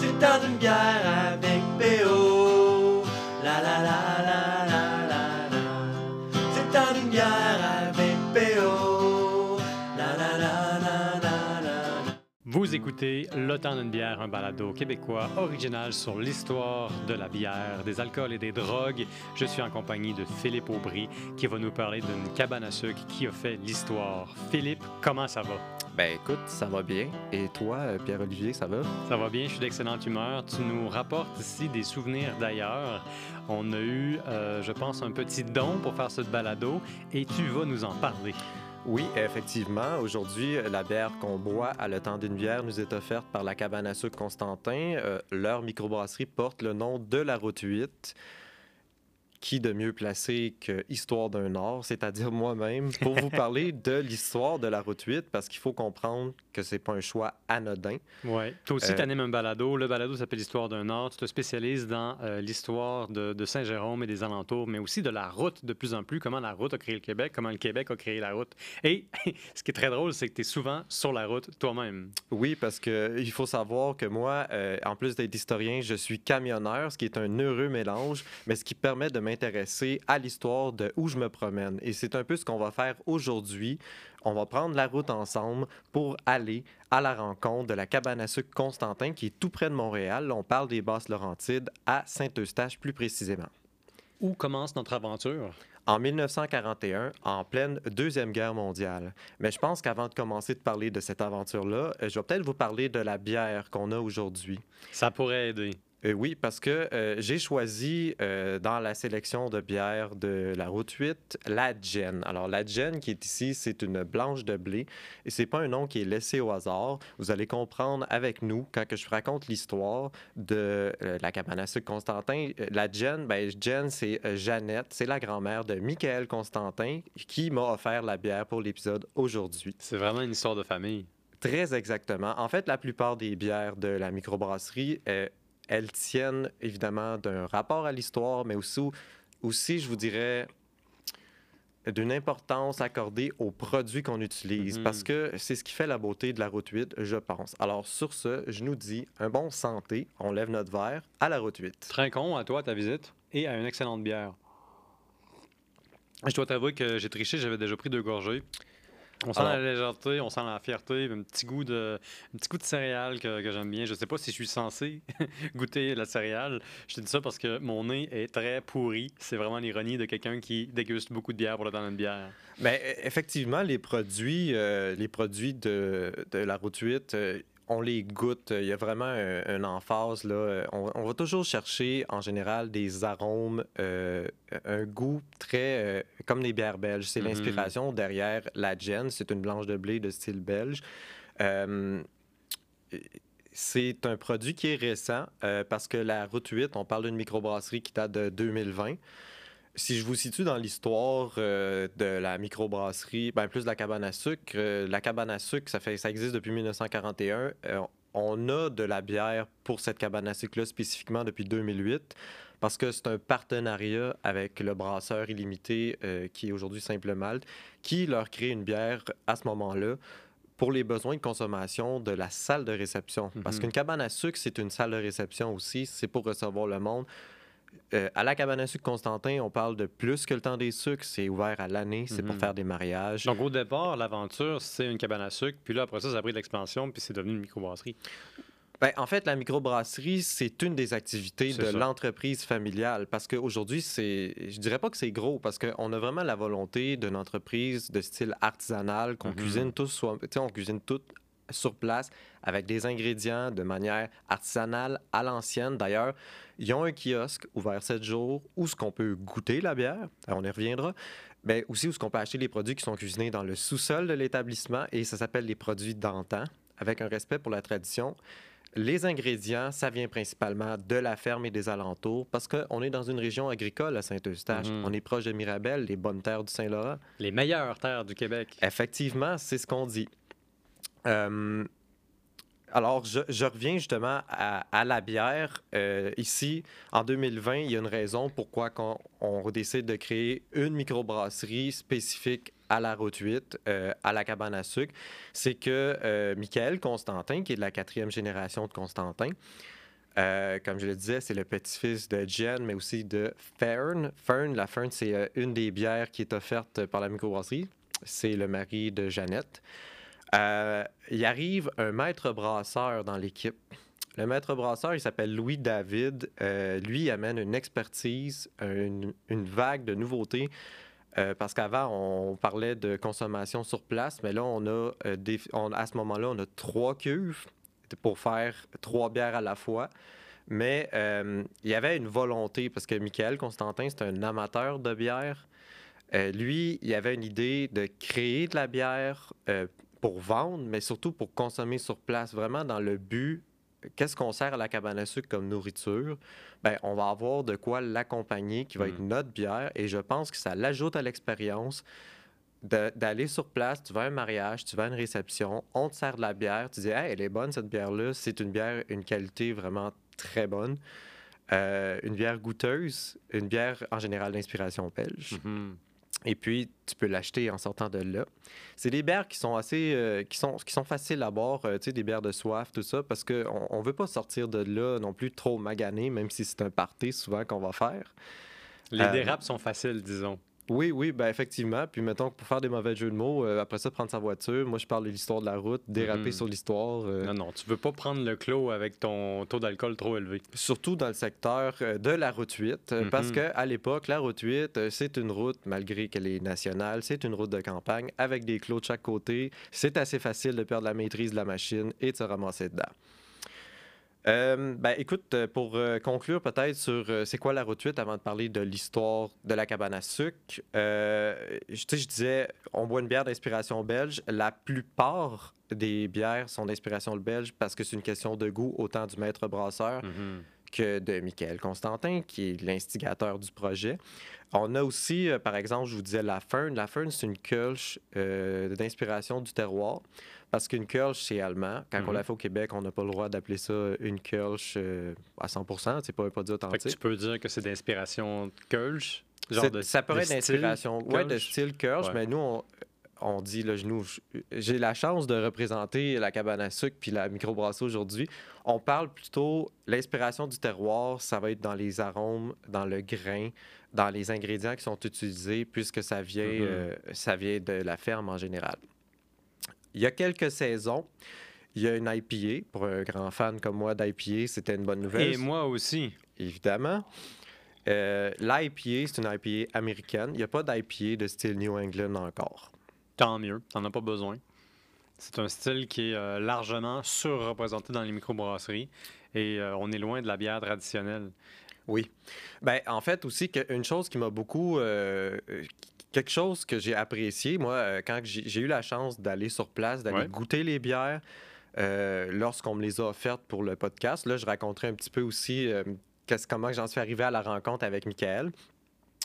C'est temps d'une bière avec. La la la la Vous écoutez Le temps d'une bière, un balado québécois original sur l'histoire de la bière, des alcools et des drogues. Je suis en compagnie de Philippe Aubry qui va nous parler d'une cabane à sucre qui a fait l'histoire. Philippe, comment ça va? Ben écoute, ça va bien. Et toi, euh, Pierre-Olivier, ça va? Ça va bien, je suis d'excellente humeur. Tu nous rapportes ici des souvenirs d'ailleurs. On a eu, euh, je pense, un petit don pour faire ce balado et tu vas nous en parler. Oui, effectivement. Aujourd'hui, la bière qu'on boit à le temps d'une bière nous est offerte par la cabane à sucre Constantin. Euh, leur microbrasserie porte le nom de la Route 8. Qui de mieux placé que Histoire d'un Nord, c'est-à-dire moi-même, pour vous parler de l'histoire de la Route 8, parce qu'il faut comprendre que c'est pas un choix anodin. Oui. Toi aussi, Euh, tu animes un balado. Le balado s'appelle L'Histoire d'un Nord. Tu te spécialises dans euh, l'histoire de, de Saint-Jérôme et des alentours, mais aussi de la route de plus en plus, comment la route a créé le Québec, comment le Québec a créé la route. Et ce qui est très drôle, c'est que tu es souvent sur la route toi-même. Oui, parce que il faut savoir que moi, euh, en plus d'être historien, je suis camionneur, ce qui est un heureux mélange, mais ce qui permet de m'intéresser à l'histoire de où je me promène. Et c'est un peu ce qu'on va faire aujourd'hui. On va prendre la route ensemble pour aller à la rencontre de la cabane à sucre Constantin, qui est tout près de Montréal. On parle des Basses-Laurentides, à Saint-Eustache plus précisément. Où commence notre aventure? En 1941, en pleine Deuxième Guerre mondiale. Mais je pense qu'avant de commencer de parler de cette aventure-là, euh, je vais peut-être vous parler de la bière qu'on a aujourd'hui. Ça pourrait aider. Euh, oui, parce que euh, j'ai choisi euh, dans la sélection de bières de la Route 8 la Jen. Alors, la Jen qui est ici, c'est une blanche de blé et c'est pas un nom qui est laissé au hasard. Vous allez comprendre avec nous quand que je raconte l'histoire de la cabane à sucre Constantin. La Jen, ben, c'est Jeannette, c'est la grand-mère de Michael Constantin qui m'a offert la bière pour l'épisode aujourd'hui. C'est vraiment une histoire de famille. Très exactement. En fait, la plupart des bières de la microbrasserie, elles tiennent évidemment d'un rapport à l'histoire, mais aussi, aussi, je vous dirais, d'une importance accordée aux produits qu'on utilise, parce que c'est ce qui fait la beauté de la Route 8, je pense. Alors, sur ce, je nous dis un bon santé, on lève notre verre à la Route 8. Trincon, à toi, à ta visite, et à une excellente bière. Je dois t'avouer que j'ai triché, j'avais déjà pris deux gorgées. On sent Alors- la légèreté, on sent la fierté, un petit goût de, un petit goût de céréales que, que j'aime bien. Je sais pas si je suis censé goûter la céréale. Je te dis ça parce que mon nez est très pourri. C'est vraiment l'ironie de quelqu'un qui déguste beaucoup de bière pour le temps d'une bière. Mais euh, effectivement, les produits, euh, les produits de, de la Route 8, euh, on les goûte. Il y a vraiment un, un emphase. Là. On, on va toujours chercher, en général, des arômes, euh, un goût très... euh, comme les bières belges. C'est Mhm. l'inspiration derrière la Gen. C'est une blanche de blé de style belge. Euh, c'est un produit qui est récent parce que la Route 8, on parle d'une microbrasserie qui date de 2020. Si je vous situe dans l'histoire euh, de la microbrasserie, ben plus de la cabane à sucre, euh, la cabane à sucre, ça, fait, ça existe depuis 1941. Euh, on a de la bière pour cette cabane à sucre-là spécifiquement depuis 2008 parce que c'est un partenariat avec le brasseur illimité qui est aujourd'hui Simple Malte qui leur crée une bière à ce moment-là pour les besoins de consommation de la salle de réception. Parce Mhm. qu'une cabane à sucre, c'est une salle de réception aussi, c'est pour recevoir le monde. Euh, à la cabane à sucre Constantin, on parle de plus que le temps des sucres. C'est ouvert à l'année, c'est pour Mhm. faire des mariages. Donc au départ, l'aventure, c'est une cabane à sucre. Puis là, après ça, ça a pris de l'expansion, puis c'est devenu une microbrasserie. Ben, en fait, la microbrasserie, c'est une des activités de l'entreprise familiale. Parce qu'aujourd'hui, c'est, je dirais pas que c'est gros, parce qu'on a vraiment la volonté d'une entreprise de style artisanal, qu'on Mhm. cuisine tous, soi- on cuisine tout sur place avec des ingrédients de manière artisanale à l'ancienne. D'ailleurs, ils ont un kiosque ouvert 7 jours où ce qu'on peut goûter la bière, on y reviendra, mais aussi où ce qu'on peut acheter les produits qui sont cuisinés dans le sous-sol de l'établissement et ça s'appelle les produits d'antan, avec un respect pour la tradition. Les ingrédients, ça vient principalement de la ferme et des alentours parce qu'on est dans une région agricole à Saint-Eustache. Mhm. On est proche de Mirabel, les bonnes terres du Saint-Laurent. Les meilleures terres du Québec. Effectivement, c'est ce qu'on dit. Euh, alors, je, reviens justement à, la bière. Euh, ici, en 2020, il y a une raison pourquoi on, décide de créer une microbrasserie spécifique à la route 8, euh, à la cabane à sucre, c'est que Michael Constantin, qui est de la quatrième génération de Constantin, comme je le disais, c'est le petit-fils de Jen, mais aussi de Fern. Fern, la Fern, c'est une des bières qui est offerte par la microbrasserie. C'est le mari de Jeannette. Euh, il arrive un maître brasseur dans l'équipe. Le maître brasseur, il s'appelle Louis David. Euh, lui, il amène une expertise, une, vague de nouveautés. Euh, parce qu'avant, on parlait de consommation sur place, mais là, on a des- à ce moment-là, on a trois cuves pour faire trois bières à la fois. Mais il y avait une volonté, parce que Michael Constantin, c'est un amateur de bière. Lui, il avait une idée de créer de la bière pour vendre, mais surtout pour consommer sur place, vraiment dans le but, qu'est-ce qu'on sert à la cabane à sucre comme nourriture? Ben, on va avoir de quoi l'accompagner, qui va être notre bière, et je pense que ça l'ajoute à l'expérience d'aller sur place, tu vas à un mariage, tu vas à une réception, on te sert de la bière, tu dis hey, elle est bonne cette bière-là, c'est une bière, une qualité vraiment très bonne. Euh, une bière goûteuse, une bière en général d'inspiration belge. Mhm. Et puis, tu peux l'acheter en sortant de là. C'est des bières qui sont assez, euh, qui sont, qui sont faciles à boire, euh, tu sais, des bières de soif, tout ça, parce qu'on on veut pas sortir de là non plus trop magané, même si c'est un party souvent qu'on va faire. Les Euh, dérapes sont faciles, disons. Oui, oui, ben effectivement. Puis mettons que pour faire des mauvais jeux de mots, euh, après ça, prendre sa voiture, moi je parle de l'histoire de la route, déraper Mhm. sur l'histoire. euh, Non, non, tu veux pas prendre le clos avec ton taux d'alcool trop élevé. surtout dans le secteur euh, de la route 8, euh, parce Mhm. qu'à l'époque, la route 8, euh, c'est une route, malgré qu'elle est nationale, c'est une route de campagne avec des clos de chaque côté. C'est assez facile de perdre la maîtrise de la machine et de se ramasser dedans. Euh, ben, écoute, euh, pour euh, conclure peut-être sur c'est quoi la route 8 avant de parler de l'histoire de la cabane à sucre, euh, je, disais, on boit une bière d'inspiration belge. La plupart des bières sont d'inspiration belge parce que c'est une question de goût autant du maître brasseur Mhm. que de Michael Constantin, qui est l'instigateur du projet. On a aussi, euh, par exemple, je vous disais la Fern. La Fern, c'est une euh, d'inspiration du terroir. Parce qu'une Kölsch, c'est allemand. Quand on Mhm. la fait au Québec, on n'a pas le droit d'appeler ça une Kölsch euh, à 100 C'est pas un produit Fait que authentique. tu peux dire que c'est d'inspiration Kölsch. Genre de, ça pourrait être d'inspiration ouais, de style Kölsch, Ouais. mais nous, on, on dit, là, nous, j'ai la chance de représenter la cabane à sucre puis la microbrasserie aujourd'hui. On parle plutôt, l'inspiration du terroir, ça va être dans les arômes, dans le grain, dans les ingrédients qui sont utilisés, puisque ça vient, Mhm. euh, ça vient de la ferme en général. Il y a quelques saisons, il y a une IPA. Pour un grand fan comme moi d'IPA, c'était une bonne nouvelle Et moi aussi. évidemment. Euh, L'IPA, c'est une IPA américaine. Il n'y a pas d'IPA de style New England encore. Tant mieux, t'en as pas besoin. C'est un style qui est euh, largement surreprésenté dans les microbrasseries et euh, on est loin de la bière traditionnelle. Oui. Ben, en fait, aussi, une chose qui m'a beaucoup. euh, quelque chose que j'ai apprécié, moi, euh, quand j'ai eu la chance d'aller sur place, d'aller Ouais. goûter les bières, euh, lorsqu'on me les a offertes pour le podcast, là, je raconterai un petit peu aussi euh, comment j'en suis arrivé à la rencontre avec Michael.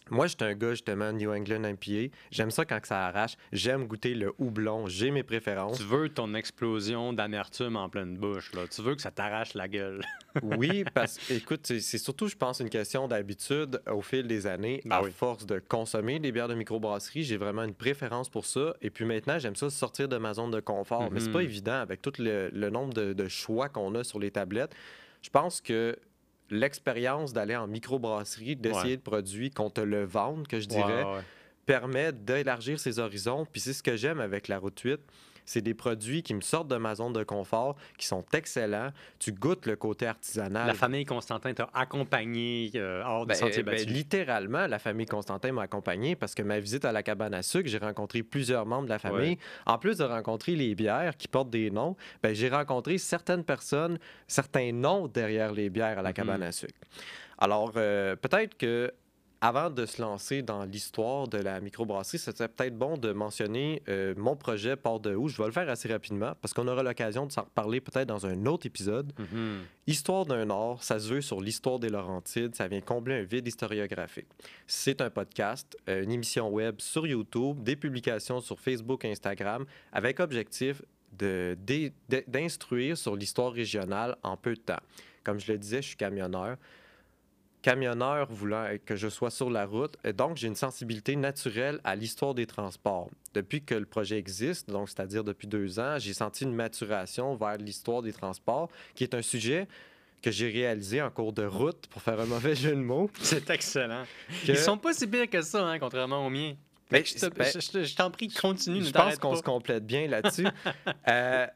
Moi, j'étais un gars, justement, New England IPA. J'aime ça quand que ça arrache. J'aime goûter le houblon. J'ai mes préférences. Tu veux ton explosion d'amertume en pleine bouche. Là. Tu veux que ça t'arrache la gueule. Oui, parce que, écoute, c'est surtout, je pense, une question d'habitude au fil des années. Ben à oui. force de consommer des bières de microbrasserie, j'ai vraiment une préférence pour ça. Et puis maintenant, j'aime ça sortir de ma zone de confort. Mais c'est Mhm. pas évident avec tout le, le nombre de, de choix qu'on a sur les tablettes. Je pense que l'expérience d'aller en microbrasserie, d'essayer Ouais. le produit, qu'on te le vende, que je dirais, Ouais, ouais. permet d'élargir ses horizons. Puis c'est ce que j'aime avec la route 8. C'est des produits qui me sortent de ma zone de confort, qui sont excellents. Tu goûtes le côté artisanal. La famille Constantin t'a accompagné euh, hors Ben, du sentier ben, battu. littéralement, la famille Constantin m'a accompagné parce que ma visite à la cabane à sucre, j'ai rencontré plusieurs membres de la famille. En plus de rencontrer les bières qui portent des noms, ben, j'ai rencontré certaines personnes, certains noms derrière les bières à la Mhm. cabane à sucre. Alors, euh, peut-être que avant de se lancer dans l'histoire de la microbrasserie, ce serait peut-être bon de mentionner euh, mon projet Port de où. Je vais le faire assez rapidement parce qu'on aura l'occasion de s'en reparler peut-être dans un autre épisode. Mhm. Histoire d'un Nord, ça se veut sur l'histoire des Laurentides, ça vient combler un vide historiographique. C'est un podcast, euh, une émission web sur YouTube, des publications sur Facebook et Instagram, avec objectif d'instruire sur l'histoire régionale en peu de temps. Comme je le disais, je suis camionneur. Camionneur voulant que je sois sur la route. Et donc, j'ai une sensibilité naturelle à l'histoire des transports. Depuis que le projet existe, donc c'est-à-dire depuis deux ans, j'ai senti une maturation vers l'histoire des transports, qui est un sujet que j'ai réalisé en cours de route, pour faire un mauvais jeu de mots. C'est excellent. Que- Ils sont pas si pires que ça, hein, contrairement aux miens. Ben, je te- ben, je te- je t'en prie, continue, Je pense qu'on se complète bien là-dessus. Euh,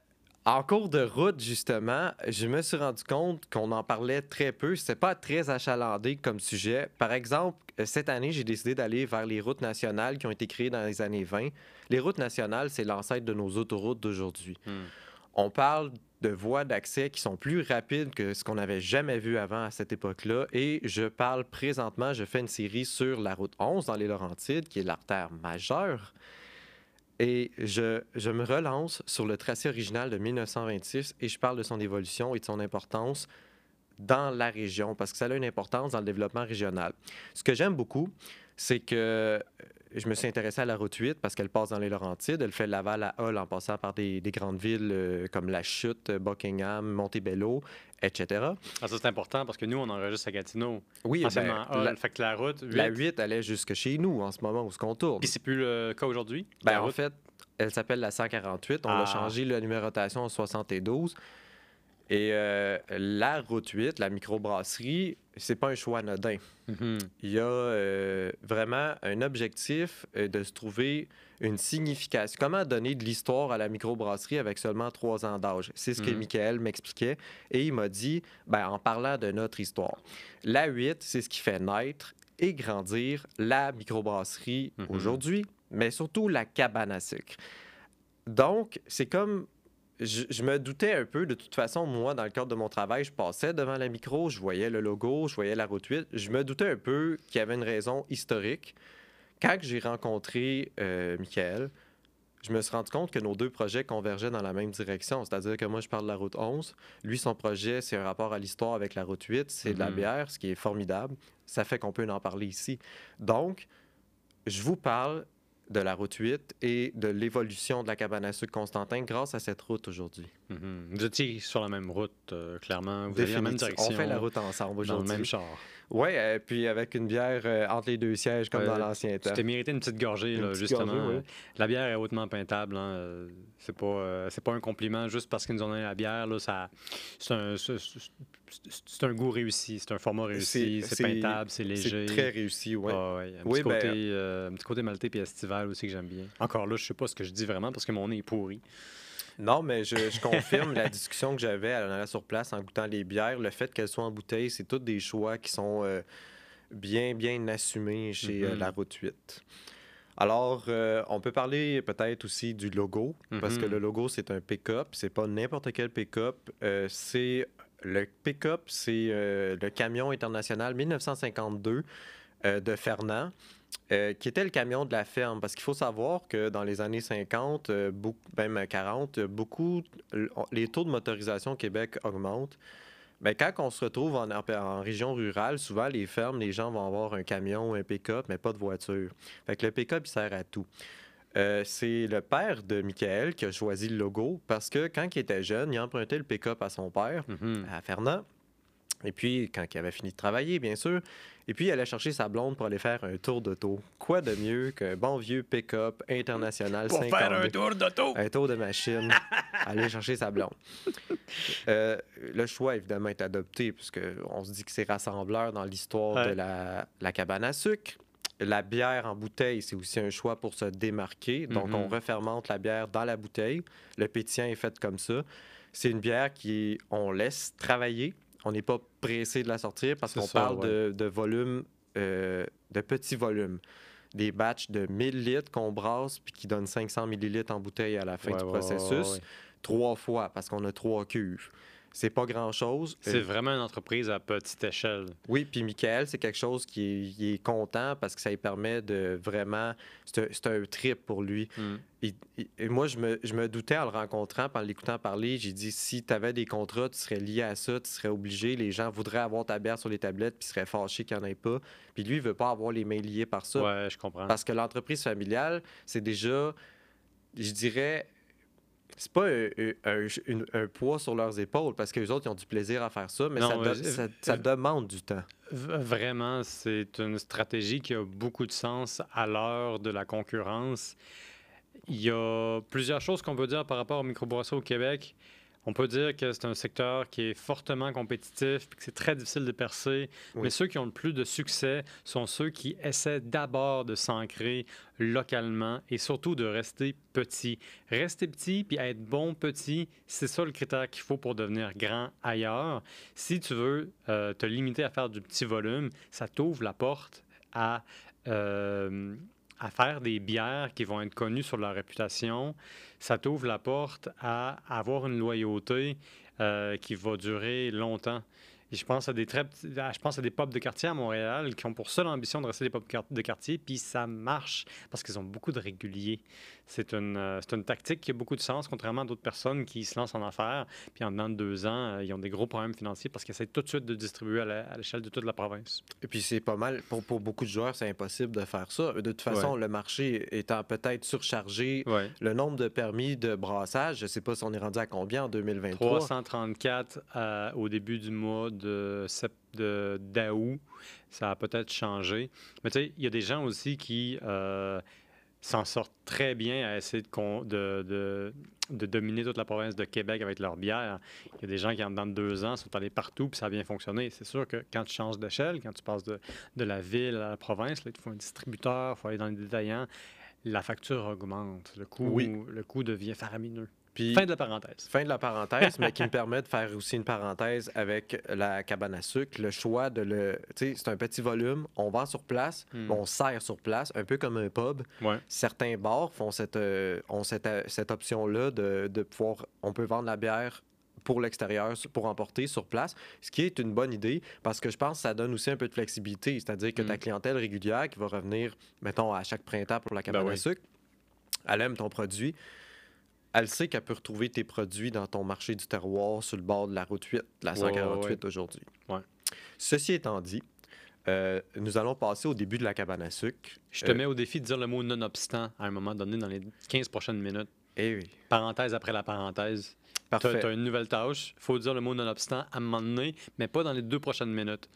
en cours de route, justement, je me suis rendu compte qu'on en parlait très peu. C'était pas très achalandé comme sujet. Par exemple, euh, cette année, j'ai décidé d'aller vers les routes nationales qui ont été créées dans les années 20. Les routes nationales, c'est l'ancêtre de nos autoroutes d'aujourd'hui. Hmm. On parle de voies d'accès qui sont plus rapides que ce qu'on n'avait jamais vu avant à cette époque-là. Et je parle présentement, je fais une série sur la route 11 dans les Laurentides, qui est l'artère majeure. Et je, je me relance sur le tracé original de 1926 et je parle de son évolution et de son importance dans la région, parce que ça a une importance dans le développement régional. Ce que j'aime beaucoup, c'est que euh, je me suis intéressé à la route 8 parce qu'elle passe dans les Laurentides. Elle fait Laval à Hull en passant par des, des grandes villes euh, comme La Chute, Buckingham, Montebello, etc. Ah, ça, c'est important parce que nous, on enregistre à Gatineau. Oui, ben, Hall. la, Fait que la route. la 8, 8 allait jusque chez nous en ce moment où ce qu'on tourne. Puis c'est plus le cas aujourd'hui. Ben, en route- fait, elle s'appelle la 148. On Ah. a changé la numérotation en 72. Et euh, la route 8, la microbrasserie, c'est pas un choix anodin. Mhm. Il y a euh, vraiment un objectif euh, de se trouver une signification. Comment donner de l'histoire à la microbrasserie avec seulement trois ans d'âge? C'est ce que Mhm. Michael m'expliquait. Et il m'a dit, ben, en parlant de notre histoire, la 8, c'est ce qui fait naître et grandir la microbrasserie Mhm. aujourd'hui, mais surtout la cabane à sucre. Donc, c'est comme je, je me doutais un peu. De toute façon, moi, dans le cadre de mon travail, je passais devant la micro, je voyais le logo, je voyais la route 8. Je me doutais un peu qu'il y avait une raison historique. Quand j'ai rencontré euh, Michael, je me suis rendu compte que nos deux projets convergeaient dans la même direction. C'est-à-dire que moi, je parle de la route 11. Lui, son projet, c'est un rapport à l'histoire avec la route 8. C'est de la Mhm. bière, ce qui est formidable. Ça fait qu'on peut en parler ici. Donc, je vous parle de la route 8 et de l'évolution de la cabane à sucre Constantin grâce à cette route aujourd'hui. Mhm. Vous étiez sur la même route, euh, clairement. Vous aviez la même direction. On fait la route ensemble dans le aujourd'hui. même char. Oui, puis avec une bière euh, entre les deux sièges comme dans l'ancien Tu temps. t'es mérité une petite gorgée, Une là, petite justement. gorgée. Euh, La bière est hautement peintable. Hein. euh, C'est pas, euh, c'est pas un compliment juste parce qu'ils nous ont donné la bière. Là, ça, c'est, un, c'est- un goût réussi, c'est un format réussi, C'est- peintable, c'est léger. C'est très réussi, oui. Ah ouais, Un, Oui, petit ben, côté, euh, un petit côté maltais puis estival aussi que j'aime bien. Encore là, je sais pas ce que je dis vraiment parce que mon nez est pourri. Non, mais je, je confirme la discussion que j'avais en allant sur place en goûtant les bières. Le fait qu'elles soient en bouteille, c'est tous des choix qui sont euh, bien, bien assumés chez euh, Mhm. la Route 8. Alors, euh, on peut parler peut-être aussi du logo, parce que Mhm. le logo, c'est un pick-up. C'est pas n'importe quel pick-up. C'est le pick-up, c'est le camion international 1952 euh, de Fernand. Euh, qui était le camion de la ferme. Parce qu'il faut savoir que dans les années 50, euh, beaucoup, même 40, euh, beaucoup, les taux de motorisation au Québec augmentent. Mais quand on se retrouve en, en région rurale, souvent les fermes, les gens vont avoir un camion, un pick-up, mais pas de voiture. Fait que le pick-up, il sert à tout. Euh, c'est le père de Michael qui a choisi le logo parce que quand il était jeune, il empruntait le pick-up à son père Mhm. à Fernand. Et puis, quand il avait fini de travailler, bien sûr, et puis il allait chercher sa blonde pour aller faire un tour d'auto. Quoi de mieux qu'un bon vieux pick-up international 52? tour d'auto! un tour de machine, aller chercher sa blonde. Euh, le choix, évidemment, est adopté, puisqu'on se dit que c'est rassembleur dans l'histoire de la, la cabane à sucre. La bière en bouteille, c'est aussi un choix pour se démarquer. Donc, Mhm. on refermente la bière dans la bouteille. Le pétillant est fait comme ça. C'est une bière qui, on laisse travailler. On n'est pas pressé de la sortir parce qu'on parle ouais. de, de volume, euh, de petits volumes. Des batchs de 1000 litres qu'on brasse puis qui donnent 500 millilitres en bouteille à la fin Ouais, du processus. ouais. Trois fois parce qu'on a trois cuves. C'est pas grand-chose. C'est Euh, vraiment une entreprise à petite échelle. oui, puis Michael, c'est quelque chose qui est, il est content parce que ça lui permet de vraiment. C'est un, c'est un trip pour lui. Mm. Il- il- et moi, je me, je me doutais en le rencontrant, en l'écoutant parler, j'ai dit si tu avais des contrats, tu serais lié à ça, tu serais obligé. Les gens voudraient avoir ta bière sur les tablettes, puis seraient fâchés qu'il n'y en ait pas. Puis lui, il veut pas avoir les mains liées par ça. Ouais, je comprends. Parce que l'entreprise familiale, c'est déjà, je dirais, c'est pas un, un- une- un poids sur leurs épaules parce que les autres, ils ont du plaisir à faire ça, mais Non, ça, euh, donne- ça- ça euh, demande du temps. Vraiment, c'est une stratégie qui a beaucoup de sens à l'heure de la concurrence. Il y a plusieurs choses qu'on peut dire par rapport au microbrasserie au Québec. On peut dire que c'est un secteur qui est fortement compétitif, puis que c'est très difficile de percer. Oui. Mais ceux qui ont le plus de succès sont ceux qui essaient d'abord de s'ancrer localement et surtout de rester petit. Rester petit puis être bon petit, c'est ça le critère qu'il faut pour devenir grand ailleurs. Si tu veux euh, te limiter à faire du petit volume, ça t'ouvre la porte à, euh, à faire des bières qui vont être connues sur leur réputation. Ça t'ouvre la porte à avoir une loyauté euh, qui va durer longtemps. Et je pense à des très je pense à des pubs de quartier à Montréal qui ont pour seule ambition de rester des pubs de quartier, puis ça marche parce qu'ils ont beaucoup de réguliers. C'est une, euh, une tactique qui a beaucoup de sens, contrairement à d'autres personnes qui se lancent en affaires, puis en dedans de deux ans, euh, ils ont des gros problèmes financiers parce qu'ils essaient tout de suite de distribuer à l'échelle de toute la province. Et puis c'est pas mal, pour, pour beaucoup de joueurs, c'est impossible de faire ça. De toute façon, le marché étant peut-être surchargé, Ouais. le nombre de permis de brassage, je sais pas si on est rendu à combien en 2023. 334 euh, au début du mois de d'août. Ça a peut-être changé. Mais tu sais, il y a des gens aussi qui euh, s'en sortent très bien à essayer de, de, de- de dominer toute la province de Québec avec leur bière. Il y a des gens qui, en dedans de deux ans, sont allés partout puis ça a bien fonctionné. C'est sûr que quand tu changes d'échelle, quand tu passes de, de la ville à la province, il faut un distributeur, il faut aller dans les détaillants. La facture augmente. Le coût, Oui. le coût devient faramineux. Puis, Fin de la parenthèse. Fin de la parenthèse, mais qui me permet de faire aussi une parenthèse avec la cabane à sucre. Le choix de le. Tu sais, c'est un petit volume, on vend sur place, Hmm. on sert sur place, un peu comme un pub. Ouais. Certains bars font cette, euh, ont cette, euh, cette option-là de, de pouvoir. On peut vendre la bière pour l'extérieur, pour emporter sur place, ce qui est une bonne idée parce que je pense que ça donne aussi un peu de flexibilité, c'est-à-dire que ta Mm. clientèle régulière qui va revenir, mettons, à chaque printemps pour la cabane Ben à oui. sucre, elle aime ton produit. Elle sait qu'elle peut retrouver tes produits dans ton marché du terroir sur le bord de la route 8, la Ouais, ouais, 148 ouais. aujourd'hui. Ouais. Ceci étant dit, euh, nous allons passer au début de la cabane à sucre. Je te Euh, mets au défi de dire le mot nonobstant à un moment donné dans les 15 prochaines minutes. Eh oui, Parenthèse après la parenthèse. Tu parfait. as, une nouvelle tâche. Il faut dire le mot nonobstant à un moment donné, mais pas dans les deux prochaines minutes.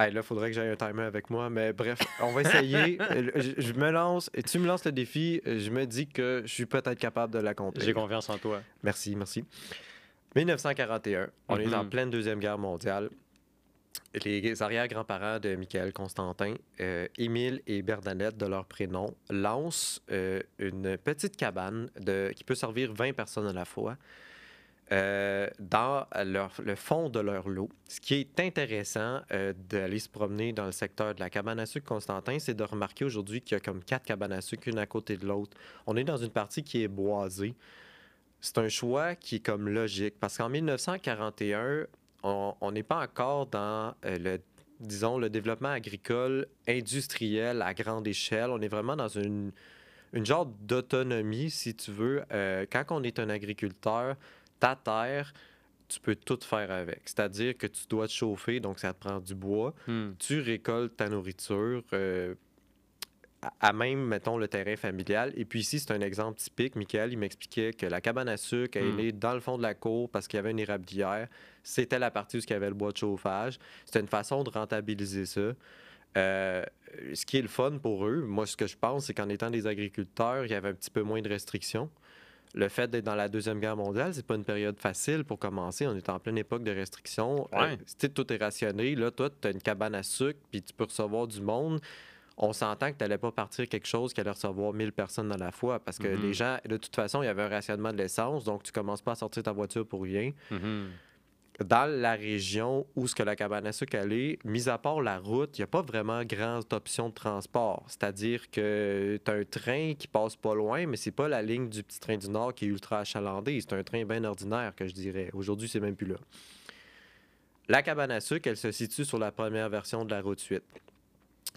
Hey, là, il faudrait que j'aille un timer avec moi, mais bref, on va essayer. Euh, je, je me lance, et tu me lances le défi, euh, je me dis que je suis peut-être capable de l'accomplir. J'ai confiance en toi. Merci, merci. 1941, on est en Mhm. pleine Deuxième Guerre mondiale. Les arrière-grands-parents de Michael Constantin, euh, Émile et Bernadette, de leur prénom, lancent euh, une petite cabane de, qui peut servir 20 personnes à la fois euh, dans le fond de leur lot. Ce qui est intéressant euh, d'aller se promener dans le secteur de la cabane à sucre Constantin, c'est de remarquer aujourd'hui qu'il y a comme quatre cabanes à sucre, une à côté de l'autre. On est dans une partie qui est boisée. C'est un choix qui est comme logique parce qu'en 1941, on n'est pas encore dans euh, le disons le développement agricole industriel à grande échelle. On est vraiment dans une une genre d'autonomie, si tu veux. Quand on est un agriculteur, ta terre, tu peux tout faire avec. C'est-à-dire que tu dois te chauffer, donc ça te prend du bois. Hmm. Tu récoltes ta nourriture euh, à- même, mettons, le terrain familial. Et puis ici, c'est un exemple typique. Michael, il m'expliquait que la cabane à sucre, elle est dans le fond de la cour parce qu'il y avait une érablière. C'était la partie où il y avait le bois de chauffage. C'était une façon de rentabiliser ça. Euh, ce qui est le fun pour eux, moi, ce que je pense, c'est qu'en étant des agriculteurs, il y avait un petit peu moins de restrictions. Le fait d'être dans la Deuxième Guerre mondiale, c'est pas une période facile pour commencer. On est en pleine époque de restrictions. Ouais. Euh, tu sais, tout est rationné. Là, toi, tu as une cabane à sucre, puis tu peux recevoir du monde. On s'entend que tu n'allais pas partir quelque chose qui allait recevoir 1000 personnes à la fois parce que Mhm. les gens, de toute façon, il y avait un rationnement de l'essence, donc tu commences pas à sortir ta voiture pour rien Mhm. Dans la région où ce que la cabane à sucre est, mis à part la route, il n'y a pas vraiment grande option de transport. C'est-à-dire que tu as un train qui passe pas loin, mais c'est pas la ligne du petit train du Nord qui est ultra achalandée. C'est un train bien ordinaire, que je dirais. Aujourd'hui, c'est même plus là. La cabane à sucre, elle se situe sur la première version de la route 8.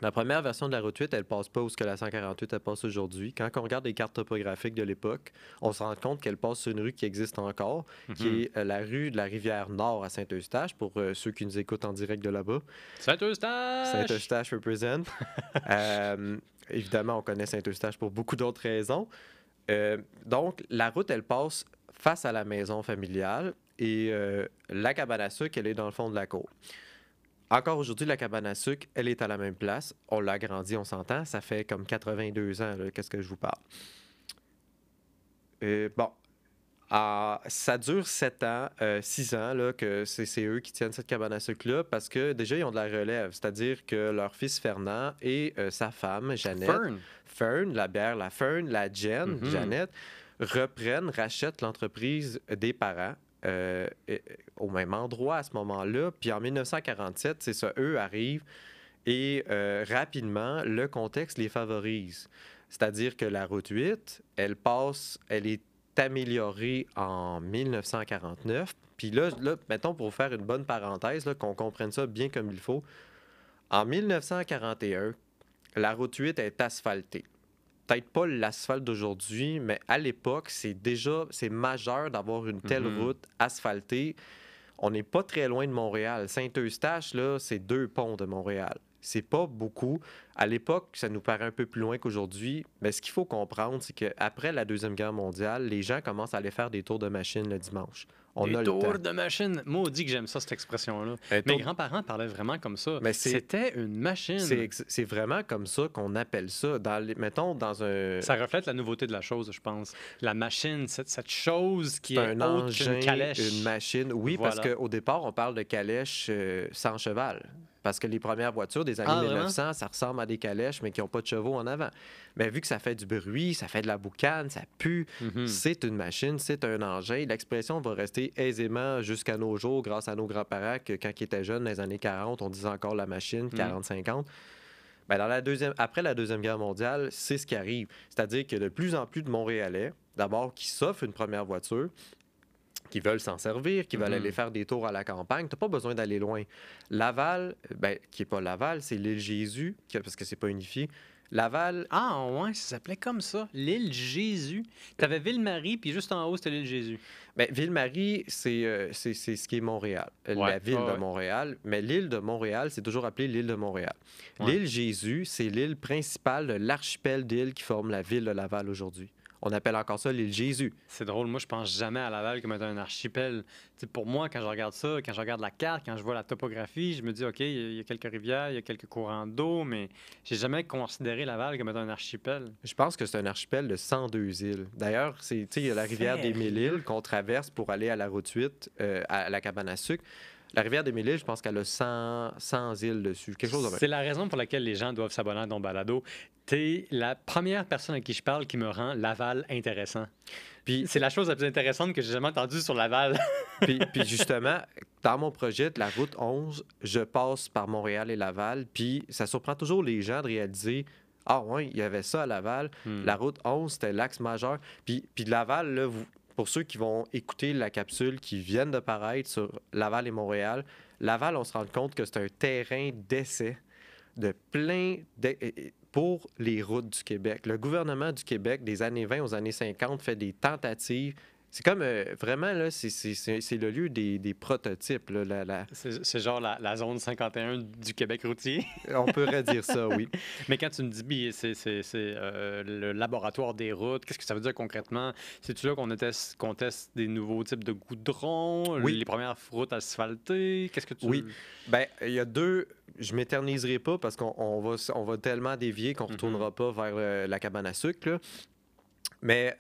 La première version de la route 8, elle passe pas où ce que la 148 elle passe aujourd'hui. Quand on regarde les cartes topographiques de l'époque, on se rend compte qu'elle passe sur une rue qui existe encore, qui Mhm. est euh, la rue de la rivière Nord à Saint-Eustache, pour euh, ceux qui nous écoutent en direct de là-bas. Saint-Eustache! Saint-Eustache represent. Euh, évidemment, on connaît Saint-Eustache pour beaucoup d'autres raisons. Euh, donc, la route, elle passe face à la maison familiale et la cabane à sucre, elle est dans le fond de la cour. Encore aujourd'hui, la cabane à sucre, elle est à la même place. On l'a agrandie, on s'entend. Ça fait comme 82 ans, qu'est-ce que je vous parle. Euh, bon. Ah, ça dure 7 ans, 6 ans là, que c'est eux qui tiennent cette cabane à sucre-là parce que déjà, ils ont de la relève. C'est-à-dire que leur fils Fernand et euh, sa femme, Jeannette, Fern. Fern, la bière, la Fern, la Jen, Mhm. Jeannette, reprennent, rachètent l'entreprise des parents euh, au même endroit à ce moment-là. Puis en 1947, c'est ça, eux arrivent et euh, rapidement, le contexte les favorise. C'est-à-dire que la route 8, elle passe, elle est améliorée en 1949. Puis là, là mettons, pour faire une bonne parenthèse, qu'on comprenne ça bien comme il faut, en 1941, la route 8 est asphaltée. Peut-être pas l'asphalte d'aujourd'hui, mais à l'époque, c'est déjà c'est majeur d'avoir une telle Mhm. route asphaltée. On n'est pas très loin de Montréal. Saint-Eustache, là, c'est deux ponts de Montréal. C'est pas beaucoup. À l'époque, ça nous paraît un peu plus loin qu'aujourd'hui, mais ce qu'il faut comprendre, c'est qu'après la Deuxième Guerre mondiale, les gens commencent à aller faire des tours de machine le dimanche. On Des a tours de machine. Maudit que j'aime ça, cette expression-là. Mes tour- grands-parents parlaient vraiment comme ça. Mais C'était une machine. C'est vraiment comme ça qu'on appelle ça. Dans les- mettons, dans un... Ça reflète la nouveauté de la chose, je pense. La machine, cette, cette chose qui est un autre engin, qu'une calèche. une machine. Oui, parce qu'au départ, on parle de calèches euh, sans cheval. Parce que les premières voitures des années Ah, vraiment? 1900, ça ressemble à des calèches, mais qui n'ont pas de chevaux en avant. Mais vu que ça fait du bruit, ça fait de la boucane, ça pue, Mhm. c'est une machine, c'est un engin. L'expression va rester aisément jusqu'à nos jours grâce à nos grands-parents que quand ils étaient jeunes, dans les années 40, on disait encore la machine, 40-50. Ben, dans la deuxième, après la Deuxième Guerre mondiale, c'est ce qui arrive. C'est-à-dire que de plus en plus de Montréalais, d'abord, qui s'offrent une première voiture, qui veulent s'en servir, qui veulent Mhm. aller faire des tours à la campagne, tu pas besoin d'aller loin. Laval, ben, qui n'est pas Laval, c'est l'île Jésus, parce que c'est pas unifié. Laval, Ah, ouais, ça s'appelait comme ça. L'île Jésus. T'avais Ville-Marie, puis juste en haut, c'était l'île Jésus. Ben, Ville-Marie, c'est euh, c'est- c'est ce qui est Montréal, Ouais, la ville de ouais. Montréal. Mais l'île de Montréal, c'est toujours appelé l'île de Montréal. Ouais. L'île Jésus, c'est l'île principale de l'archipel d'îles qui forme la ville de Laval aujourd'hui. On appelle encore ça l'île Jésus. C'est drôle, moi je pense jamais à Laval comme étant un archipel. Tu sais, pour moi, quand je regarde ça, quand je regarde la carte, quand je vois la topographie, je me dis, OK, il y a- il y, a quelques rivières, il y a quelques courants d'eau, mais j'ai jamais considéré Laval comme étant un archipel. Je pense que c'est un archipel de 102 îles. D'ailleurs, c'est, tu sais, il y a la rivière des? Mille-Îles qu'on traverse pour aller à la route 8, euh, à la cabane à sucre. La rivière des Mille-Îles, je pense qu'elle a 100, 100 îles dessus. Quelque chose de. C'est la raison pour laquelle les gens doivent s'abonner à ton balado. T'es la première personne à qui je parle qui me rend Laval intéressant. Puis, C'est la chose la plus intéressante que j'ai jamais entendue sur Laval. puis, puis justement, dans mon projet de la route 11, je passe par Montréal et Laval. Puis ça surprend toujours les gens de réaliser Ah, ouais, il y avait ça à Laval. Hmm. La route 11, c'était l'axe majeur. Puis, puis Laval, là, vous- pour ceux qui vont écouter la capsule qui viennent de paraître sur Laval et Montréal, Laval, on se rend compte que c'est un terrain d'essai de plein pour les routes du Québec. Le gouvernement du Québec, des années 20 aux années 50, fait des tentatives. C'est comme euh, vraiment, là, c'est- le lieu des, des prototypes. là, la- C'est genre la, la zone 51 du Québec routier. On pourrait dire ça, oui. Mais quand tu me dis, c'est euh, le laboratoire des routes, qu'est-ce que ça veut dire concrètement? C'est-tu là qu'on teste, qu'on teste des nouveaux types de goudrons, Oui. les premières routes asphaltées? Qu'est-ce que tu... Oui. Ben, il y a deux. Je m'éterniserai pas parce qu'on on va, on va tellement dévier qu'on ne Mhm. retournera pas vers euh, la cabane à sucre. là. Mais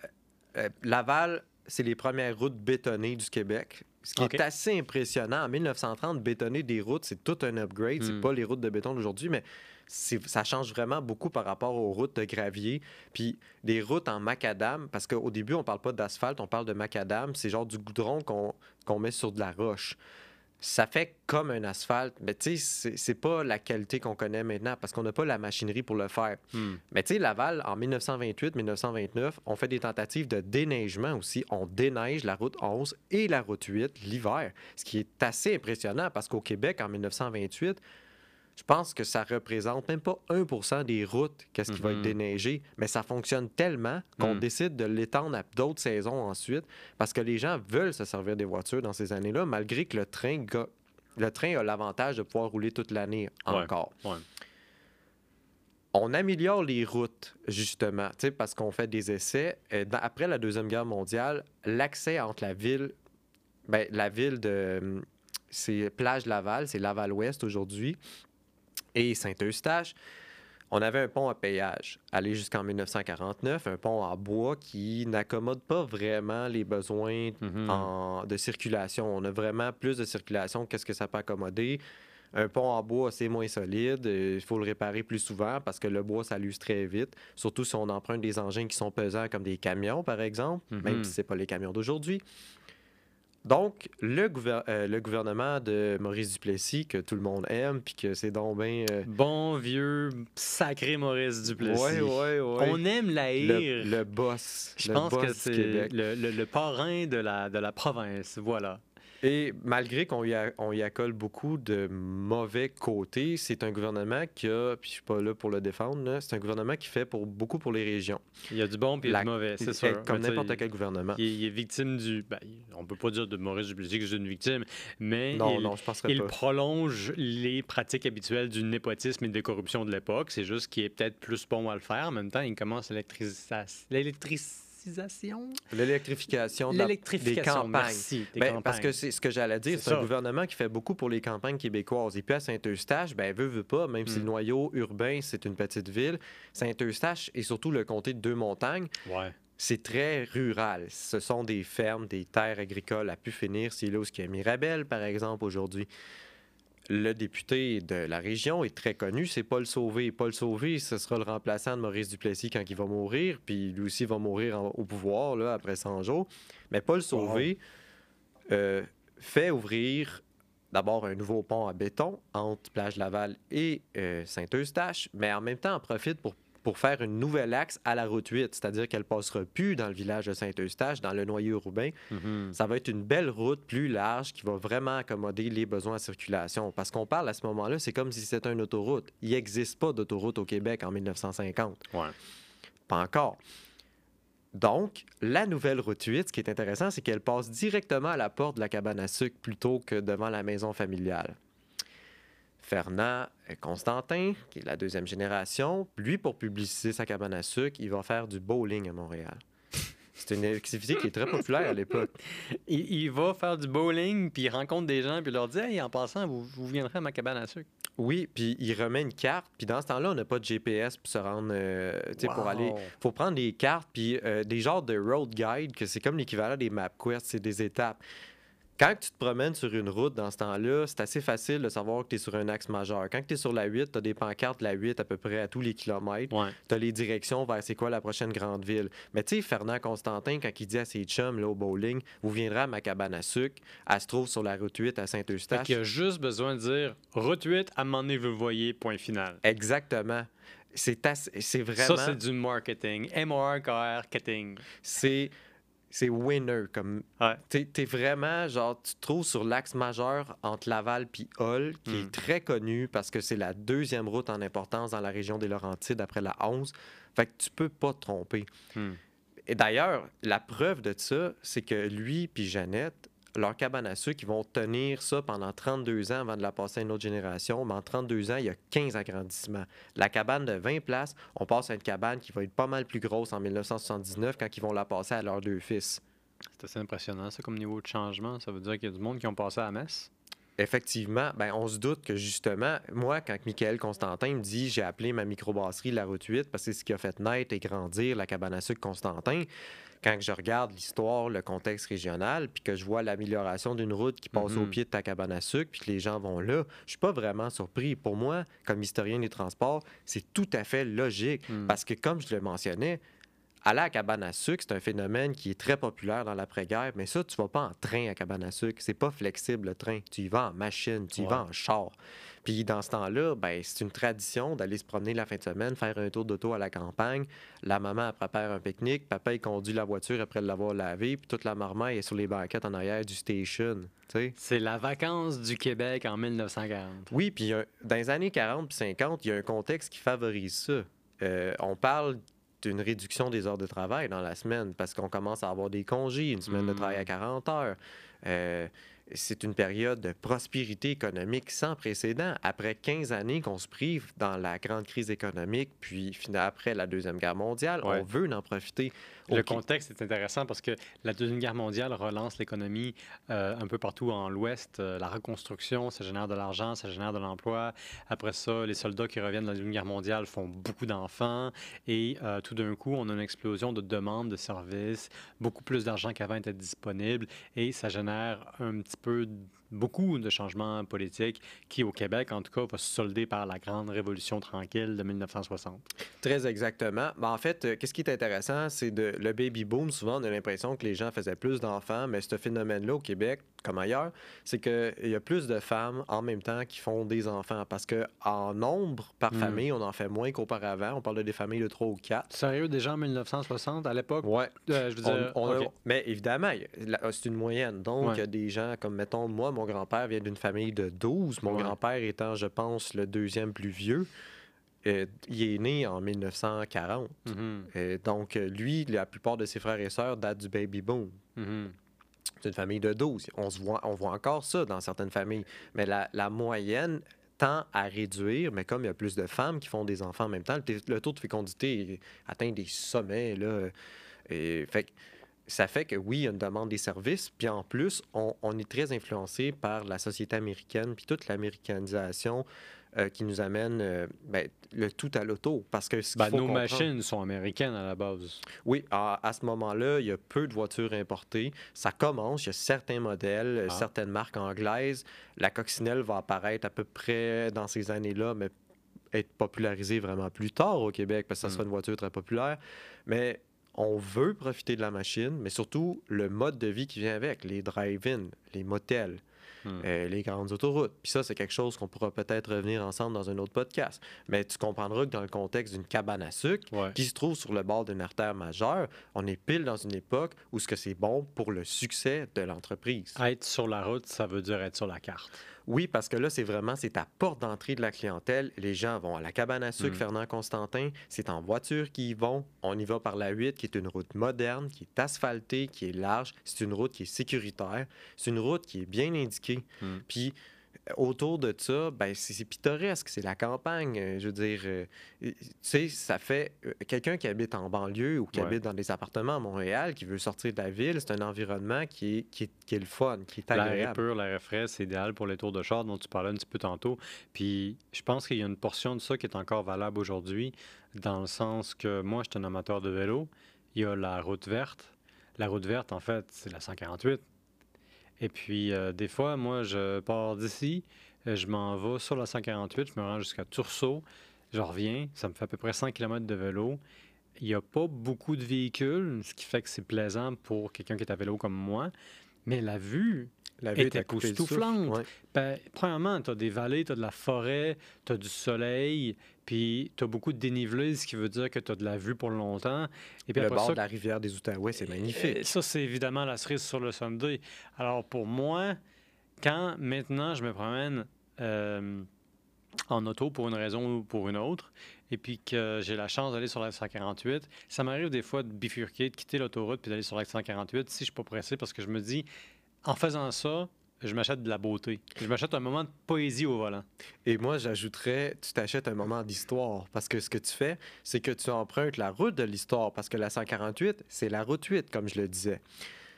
euh, Laval, c'est les premières routes bétonnées du Québec. Ce qui est assez impressionnant. En 1930, bétonner des routes, c'est tout un upgrade. C'est Mm. pas les routes de béton d'aujourd'hui, mais ça change vraiment beaucoup par rapport aux routes de gravier. Puis des routes en macadam, parce qu'au début, on parle pas d'asphalte, on parle de macadam. C'est genre du goudron qu'on qu'on met sur de la roche ça fait comme un asphalte, mais tu sais, c'est- pas la qualité qu'on connaît maintenant parce qu'on n'a pas la machinerie pour le faire. Hmm. Mais tu sais, Laval, en 1928-1929, on fait des tentatives de déneigement aussi. On déneige la route 11 et la route 8 l'hiver, ce qui est assez impressionnant parce qu'au Québec, en 1928, je pense que ça représente même pas 1% des routes qu'est-ce qui va être Mhm. déneigé, mais ça fonctionne tellement qu'on Mhm. décide de l'étendre à d'autres saisons ensuite parce que les gens veulent se servir des voitures dans ces années-là, malgré que le train, le train a l'avantage de pouvoir rouler toute l'année encore. Ouais. On améliore les routes, justement, parce qu'on fait des essais. Dans- après la Deuxième Guerre mondiale, l'accès entre la ville, ben, la ville de... c'est Plage Laval, c'est Laval-Ouest aujourd'hui, et Saint-Eustache. On avait un pont à péage, allé jusqu'en 1949, un pont en bois qui n'accommode pas vraiment les besoins Mhm. en- de circulation. On a vraiment plus de circulation qu'est-ce que ça peut accommoder? Un pont en bois, c'est moins solide. euh, Il faut le réparer plus souvent parce que le bois, ça l'use très vite. Surtout si on emprunte des engins qui sont pesants comme des camions, par exemple, Mhm. même si ce pas les camions d'aujourd'hui. Donc, le, gouver- euh, le gouvernement de Maurice Duplessis, que tout le monde aime, puis que c'est donc bien... euh, Bon vieux sacré Maurice Duplessis. ouais, ouais, ouais. On aime la le, le boss. Je pense boss que c'est le, le- le parrain de la, de la province. Voilà. Et malgré qu'on y, a- on y accole beaucoup de mauvais côtés, c'est un gouvernement qui a, puis je suis pas là pour le défendre, c'est un gouvernement qui fait pour, beaucoup pour les régions. Il y a du bon et La- du mauvais, c'est sûr. Comme tu sais, n'importe quel gouvernement. Il, est- il est victime du. Ben, on peut pas dire de Maurice Duplessis que c'est une victime, mais Non, il, non, je penserais il pas. prolonge les pratiques habituelles du népotisme et de corruption de l'époque. C'est juste qu'il est peut-être plus bon à le faire. En même temps, il commence l'électrisa- L'électrification de la- des campagnes. merci. des Ben, parce que c'est ce que j'allais dire, C'est un gouvernement qui fait beaucoup pour les campagnes québécoises. Et puis à Saint-Eustache, ben veut, veut pas, même si le noyau urbain, c'est une petite ville, Saint-Eustache et surtout le comté de Deux-Montagnes, Ouais. c'est très rural. Ce sont des fermes, des terres agricoles à pu finir. C'est là où il y a Mirabel, par exemple, aujourd'hui. Le député de la région est très connu, c'est Paul Sauvé. Paul Sauvé, ce sera le remplaçant de Maurice Duplessis quand il va mourir, puis lui aussi va mourir en- au pouvoir là, après 100 jours. Mais Paul Sauvé euh, fait ouvrir d'abord un nouveau pont à béton entre Plage Laval et euh, Saint-Eustache, mais en même temps en profite pour, pour faire une nouvelle axe à la route 8, c'est-à-dire qu'elle passera plus dans le village de Saint-Eustache, dans le noyau urbain. Mhm. Ça va être une belle route plus large qui va vraiment accommoder les besoins en circulation. Parce qu'on parle à ce moment-là, c'est comme si c'était une autoroute. Il n'existe pas d'autoroute au Québec en 1950. Ouais. Pas encore. Donc, la nouvelle route 8, ce qui est intéressant, c'est qu'elle passe directement à la porte de la cabane à sucre plutôt que devant la maison familiale. Fernand Constantin, qui est la deuxième génération, lui, pour publiciser sa cabane à sucre, il va faire du bowling à Montréal. C'est une activité qui est très populaire à l'époque. Il, il va faire du bowling, puis il rencontre des gens, puis il leur dit Hey, en passant, vous, vous viendrez à ma cabane à sucre. Oui, puis il remet une carte, puis dans ce temps-là, on n'a pas de GPS pour se rendre, euh, tu sais, pour aller... faut prendre des cartes, puis euh, des genres de road guide, que c'est comme l'équivalent des MapQuest, c'est des étapes. Quand tu te promènes sur une route dans ce temps-là, c'est assez facile de savoir que tu es sur un axe majeur. Quand tu es sur la 8, tu as des pancartes la 8 à peu près à tous les kilomètres. Ouais. Tu as les directions vers c'est quoi la prochaine grande ville. Mais tu sais, Fernand Constantin, quand il dit à ses chums là, au bowling, vous viendrez à ma cabane à sucre, elle se trouve sur la route 8 à Saint-Eustache. qu'il a juste besoin de dire route 8, à donné, vous voyez, point final. Exactement. C'est assez- c'est vraiment... Ça, c'est du marketing. M-A-R-K-R-Marketing. c'est c'est winner comme Ouais. t'es es vraiment genre tu te trouves sur l'axe majeur entre Laval puis Hall qui Mm. est très connu parce que c'est la deuxième route en importance dans la région des Laurentides après la 11 fait que tu peux pas te tromper Hmm. et d'ailleurs la preuve de ça c'est que lui puis Jeannette leur cabane à sucre, ils vont tenir ça pendant 32 ans avant de la passer à une autre génération. Mais en 32 ans, il y a 15 agrandissements. La cabane de 20 places, on passe à une cabane qui va être pas mal plus grosse en 1979 quand ils vont la passer à leurs deux fils. C'est assez impressionnant, ça, comme niveau de changement. Ça veut dire qu'il y a du monde qui ont passé à la messe? Effectivement, ben, on se doute que justement, moi, quand Michael Constantin me dit j'ai appelé ma microbrasserie la route 8 parce que c'est ce qui a fait naître et grandir la cabane à sucre Constantin, quand je regarde l'histoire, le contexte régional, puis que je vois l'amélioration d'une route qui passe au Mhm. pied de ta cabane à sucre, puis que les gens vont là, je suis pas vraiment surpris. Pour moi, comme historien des transports, c'est tout à fait logique. Hmm. Parce que, comme je le mentionnais, aller à cabane à sucre, c'est un phénomène qui est très populaire dans l'après-guerre, mais ça, tu vas pas en train à cabane à sucre. C'est pas flexible, le train. Tu y vas en machine, tu y Ouais. vas en char. Puis dans ce temps-là, ben, c'est une tradition d'aller se promener la fin de semaine, faire un tour d'auto à la campagne. La maman prépare un pique-nique, papa il conduit la voiture après l'avoir lavée, puis toute la marmaille est sur les banquettes en arrière du station. C'est la vacance du Québec en 1940. Oui, puis dans les années 40 puis 50, il y a un contexte qui favorise ça. Euh, on parle d'une réduction des heures de travail dans la semaine parce qu'on commence à avoir des congés, une semaine de travail à 40 heures. Euh, c'est une période de prospérité économique sans précédent. Après 15 années qu'on se prive dans la grande crise économique, puis après la Deuxième Guerre mondiale, Ouais. on veut en profiter. Le contexte est intéressant parce que la Deuxième Guerre mondiale relance l'économie euh, un peu partout en l'Ouest. Euh, la reconstruction, ça génère de l'argent, ça génère de l'emploi. Après ça, les soldats qui reviennent de la Deuxième Guerre mondiale font beaucoup d'enfants. Et euh, tout d'un coup, on a une explosion de demandes de services, beaucoup plus d'argent qu'avant était disponible. Et ça génère un petit peu, beaucoup de changements politiques qui, au Québec, en tout cas, va se solder par la grande révolution tranquille de 1960. Très exactement. Ben, en fait, euh, qu'est-ce qui est intéressant, c'est de le baby boom. Souvent, on a l'impression que les gens faisaient plus d'enfants, mais ce phénomène-là au Québec, comme ailleurs, c'est qu'il y a plus de femmes en même temps qui font des enfants. Parce que en nombre par Mm. famille, on en fait moins qu'auparavant. On parle de des familles de 3 ou 4. Sérieux, déjà en 1960, à l'époque? Ouais. Euh, je veux On- dire, on a- OK. mais évidemment, c'est une moyenne. Donc, Ouais. il y a des gens comme, mettons, moi, mon grand-père vient d'une famille de 12. Mon Ouais. grand-père étant, je pense, le deuxième plus vieux. Euh, il est né en 1940. Mhm, Euh, donc, lui, la plupart de ses frères et sœurs datent du baby boom. mhm. C'est une famille de 12. On, se voit, on voit encore ça dans certaines familles. Mais la, la moyenne tend à réduire, mais comme il y a plus de femmes qui font des enfants en même temps, le, taux de fécondité atteint des sommets. Là, et, fait que ça fait que oui, il y a une demande des services. Puis en plus, on, on est très influencé par la société américaine, puis toute l'américanisation euh, qui nous amène euh, ben, le tout à l'auto. Parce que ce Ben, faut nos comprendre- machines sont américaines à la base. oui, à, à ce moment-là, il y a peu de voitures importées. Ça commence, il y a certains modèles, Ah. certaines marques anglaises. La coccinelle va apparaître à peu près dans ces années-là, mais être popularisée vraiment plus tard au Québec, parce que ça Hmm. sera une voiture très populaire. Mais on veut profiter de la machine, mais surtout le mode de vie qui vient avec, les drive-in, les motels. Hmm. euh, les grandes autoroutes. Puis ça, c'est quelque chose qu'on pourra peut-être revenir ensemble dans un autre podcast. Mais tu comprendras que dans le contexte d'une cabane à sucre, Ouais. qui se trouve sur le bord d'une artère majeure, on est pile dans une époque où ce que c'est bon pour le succès de l'entreprise. Être sur la route, ça veut dire être sur la carte. Oui, parce que là, c'est vraiment, c'est ta porte d'entrée de la clientèle. Les gens vont à la cabane à sucre Mm. Fernand Constantin. C'est en voiture qu'ils y vont. On y va par la 8, qui est une route moderne, qui est asphaltée, qui est large. C'est une route qui est sécuritaire. C'est une route qui est bien indiquée. Mm. Puis autour de ça, ben, c'est pittoresque, c'est la campagne. euh, Je veux dire, euh, tu sais, ça fait euh, quelqu'un qui habite en banlieue ou qui Ouais. habite dans des appartements à Montréal, qui veut sortir de la ville, c'est un environnement qui est, qui est, qui est le fun, qui est L'air agréable. pur, l'air frais, c'est idéal pour les tours de char dont tu parlais un petit peu tantôt. Puis je pense qu'il y a une portion de ça qui est encore valable aujourd'hui, dans le sens que moi, je suis un amateur de vélo. Il y a la route verte. La route verte, en fait, c'est la 148. Et puis, euh, des fois, moi, je pars d'ici, euh, je m'en vais sur la 148, je me rends jusqu'à Tursault, je reviens, ça me fait à peu près 100 km de vélo. Il n'y a pas beaucoup de véhicules, ce qui fait que c'est plaisant pour quelqu'un qui est à vélo comme moi. Mais la vue, La était est époustouflante. Ouais. ben, premièrement, tu as des vallées, tu as de la forêt, tu as du soleil, puis tu as beaucoup de dénivelé, ce qui veut dire que tu as de la vue pour longtemps. Et puis Le après bord ça, de la rivière des Outaouais, c'est magnifique. euh, Ça, c'est évidemment la cerise sur le Sunday. Alors, pour moi, quand maintenant je me promène euh, en auto pour une raison ou pour une autre, et puis que j'ai la chance d'aller sur la 148, ça m'arrive des fois de bifurquer, de quitter l'autoroute puis d'aller sur la 148 si je suis pas pressé parce que je me dis, en faisant ça, je m'achète de la beauté. Je m'achète un moment de poésie au volant. Et moi, j'ajouterais, tu t'achètes un moment d'histoire. Parce que ce que tu fais, c'est que tu empruntes la route de l'histoire. Parce que la 148, c'est la route 8, comme je le disais.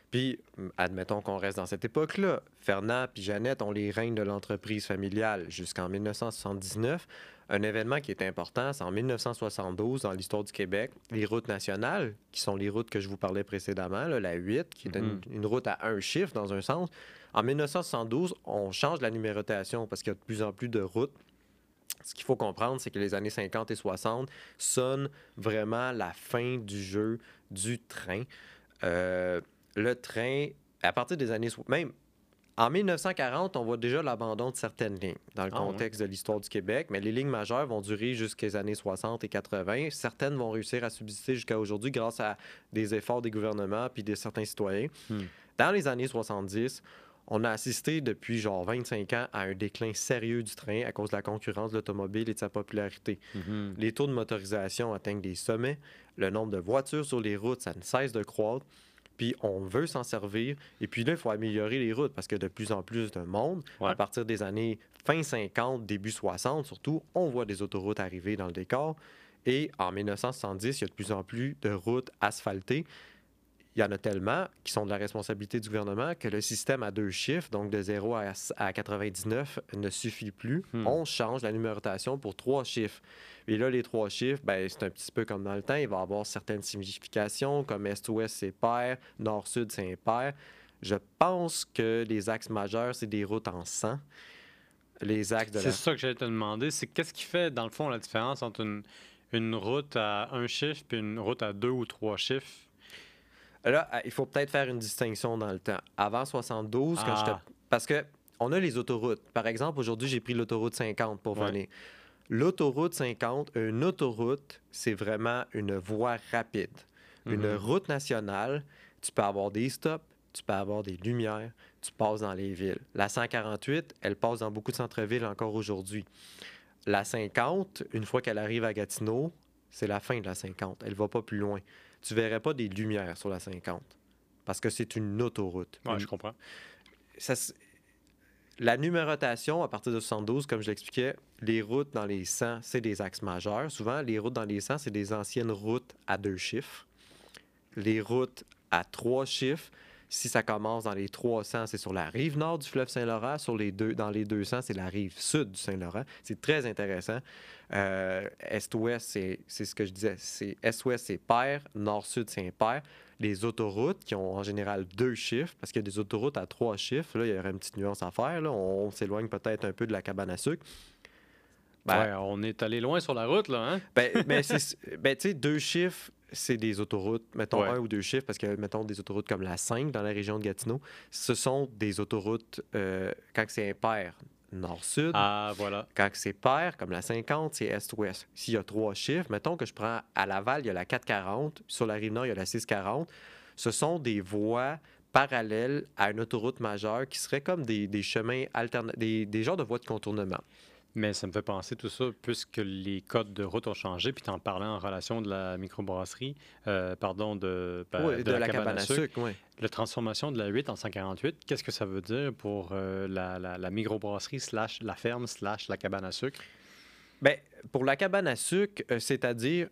Puis, admettons qu'on reste dans cette époque-là. Fernand puis Jeannette ont les règnes de l'entreprise familiale jusqu'en 1979. Un événement qui est important, c'est en 1972, dans l'histoire du Québec, les routes nationales, qui sont les routes que je vous parlais précédemment, là, la 8, qui est une, une route à un chiffre dans un sens. En 1972, on change la numérotation parce qu'il y a de plus en plus de routes. Ce qu'il faut comprendre, c'est que les années 50 et 60 sonnent vraiment la fin du jeu du train. Euh, le train, à partir des années... Même en 1940, on voit déjà l'abandon de certaines lignes dans le Ah contexte de l'histoire du Québec, mais les lignes majeures vont durer jusqu'aux années 60 et 80. Certaines vont réussir à subsister jusqu'à aujourd'hui grâce à des efforts des gouvernements puis de certains citoyens. Hmm. Dans les années 70, on a assisté depuis genre 25 ans à un déclin sérieux du train à cause de la concurrence de l'automobile et de sa popularité. Les taux de motorisation atteignent des sommets. Le nombre de voitures sur les routes, ça ne cesse de croître. Puis on veut s'en servir. Et puis là, il faut améliorer les routes parce que de plus en plus de monde, Ouais. à partir des années fin 50, début 60 surtout, on voit des autoroutes arriver dans le décor. Et en 1970, il y a de plus en plus de routes asphaltées. Il y en a tellement qui sont de la responsabilité du gouvernement que le système à deux chiffres, donc de 0 à, à 99, ne suffit plus. Hmm. On change la numérotation pour trois chiffres. Et là, les trois chiffres, ben, c'est un petit peu comme dans le temps. Il va y avoir certaines significations, comme Est-Ouest, c'est pair, Nord-Sud, c'est impair. Je pense que les axes majeurs, c'est des routes en 100. Les axes de C'est la... ça que j'allais te demander. C'est qu'est-ce qui fait, dans le fond, la différence entre une, une route à un chiffre et une route à deux ou trois chiffres? Là, euh, il faut peut-être faire une distinction dans le temps. Avant 72, quand Ah. Parce que on a les autoroutes. Par exemple, aujourd'hui, j'ai pris l'autoroute 50 pour Ouais. venir. L'autoroute 50, une autoroute, c'est vraiment une voie rapide. Une Mhm. route nationale, tu peux avoir des stops, tu peux avoir des lumières, tu passes dans les villes. La 148, elle passe dans beaucoup de centres-villes encore aujourd'hui. La 50, une fois qu'elle arrive à Gatineau, c'est la fin de la 50. Elle va pas plus loin. Tu verrais pas des lumières sur la 50 parce que c'est une autoroute. Une- je comprends. ça la numérotation, à partir de 72, comme je l'expliquais, les routes dans les 100, c'est des axes majeurs. Souvent, les routes dans les 100, c'est des anciennes routes à deux chiffres. Les routes à trois chiffres, si ça commence dans les 300, c'est sur la rive nord du fleuve Saint-Laurent. Sur les deux, dans les 200, c'est la rive sud du Saint-Laurent. C'est très intéressant. Euh, Est-ouest, c'est ce que je disais. Est-ouest, c'est pair. Nord-sud, c'est impair. Les autoroutes qui ont en général deux chiffres, parce qu'il y a des autoroutes à trois chiffres, là, il y aurait une petite nuance à faire. là. On, s'éloigne peut-être un peu de la cabane à sucre. Ben, Ouais, on est allé loin sur la route, là, hein? ben, ben, ben, tu sais, deux chiffres, c'est des autoroutes, mettons Ouais. un ou deux chiffres, parce que, mettons, des autoroutes comme la 5 dans la région de Gatineau, ce sont des autoroutes, euh, quand c'est impair, nord-sud. Ah, voilà. Quand c'est pair, comme la 50, c'est est-ouest. S'il y a trois chiffres, mettons que je prends à Laval, il y a la 440, puis sur la rive nord, il y a la 640. Ce sont des voies parallèles à une autoroute majeure qui seraient comme des, des chemins alternatifs, des, des genres de voies de contournement. Mais ça me fait penser tout ça, puisque les codes de route ont changé, puis t'en parlais en relation de la microbrasserie, euh, pardon, de, ben, Oui, de, la, cabane à sucre, oui. La transformation de la 8 en 148, qu'est-ce que ça veut dire pour euh, la, la, la microbrasserie slash la ferme slash la cabane à sucre? Ben, pour la cabane à sucre, euh, c'est-à-dire,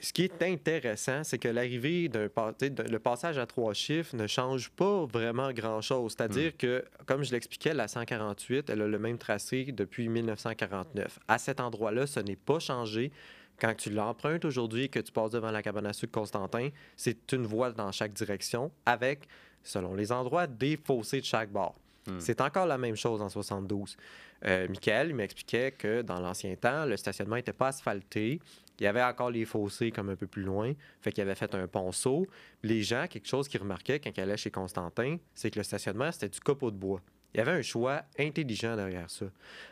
ce qui est intéressant, c'est que l'arrivée d'un le passage à trois chiffres ne change pas vraiment grand-chose. C'est-à-dire que, comme je l'expliquais, la 148, elle a le même tracé depuis 1949. À cet endroit-là, ce n'est pas changé. Quand tu l'empruntes aujourd'hui et que tu passes devant la cabane à sucre Constantin, c'est une voie dans chaque direction avec, selon les endroits, des fossés de chaque bord. Hmm. C'est encore la même chose en 72. Euh, Michael il m'expliquait que dans l'ancien temps, le stationnement n'était pas asphalté. Il y avait encore les fossés comme un peu plus loin. Fait qu'il avait fait un ponceau. Les gens, quelque chose qu'ils remarquaient quand ils allaient chez Constantin, c'est que le stationnement, c'était du copeau de bois. Il y avait un choix intelligent derrière ça.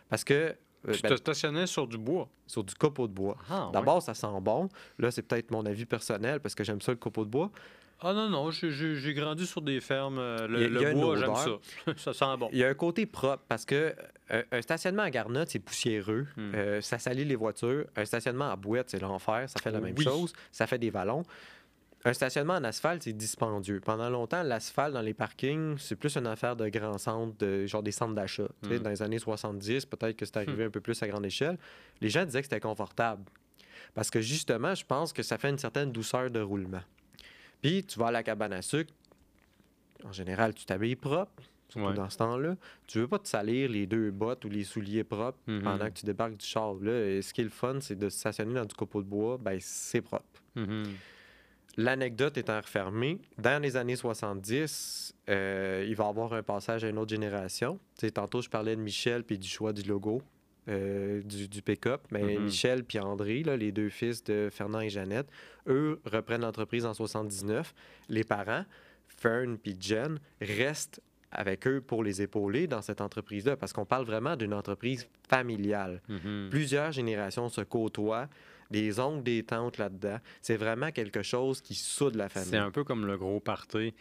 Parce que euh, Tu ben, te stationnais sur du bois? sur du copeau de bois. Ah, ouais. D'abord, ça sent bon. Là, c'est peut-être mon avis personnel parce que j'aime ça le copeau de bois. Ah non, non, j'ai- grandi sur des fermes. euh, Le, a- le bois, j'aime ça. ça sent bon. Il y a un côté propre parce que euh, un stationnement à garnotte, c'est poussiéreux. Hmm. Euh, ça salit les voitures. Un stationnement à boîte, c'est l'enfer. Ça fait la même chose. Ça fait des vallons. Un stationnement en asphalte, c'est dispendieux. Pendant longtemps, l'asphalte dans les parkings, c'est plus une affaire de grands centres, de, genre des centres d'achat. Hmm. Dans les années 70, peut-être que c'est arrivé un peu plus à grande échelle. Les gens disaient que c'était confortable. Parce que justement, je pense que ça fait une certaine douceur de roulement. Puis, tu vas à la cabane à sucre. En général, tu t'habilles propre, surtout Ouais. dans ce temps-là. Tu veux pas te salir les deux bottes ou les souliers propres Mhm. pendant que tu débarques du char. Là, Et ce qui est le fun, c'est de stationner dans du copeau de bois. Ben, c'est propre. Mhm. L'anecdote étant refermée, dans les années 70, euh, il va y avoir un passage à une autre génération. Tantôt, je parlais de Michel puis du choix du logo euh, du, du pick-up. Mais Mhm. Michel puis André, là, les deux fils de Fernand et Jeannette, eux reprennent l'entreprise en 79. Les parents, Fern puis Jen, restent avec eux pour les épauler dans cette entreprise-là parce qu'on parle vraiment d'une entreprise familiale Mhm. plusieurs générations se côtoient, des oncles, des tantes là-dedans. C'est vraiment quelque chose qui soude la famille. C'est un peu comme le gros party.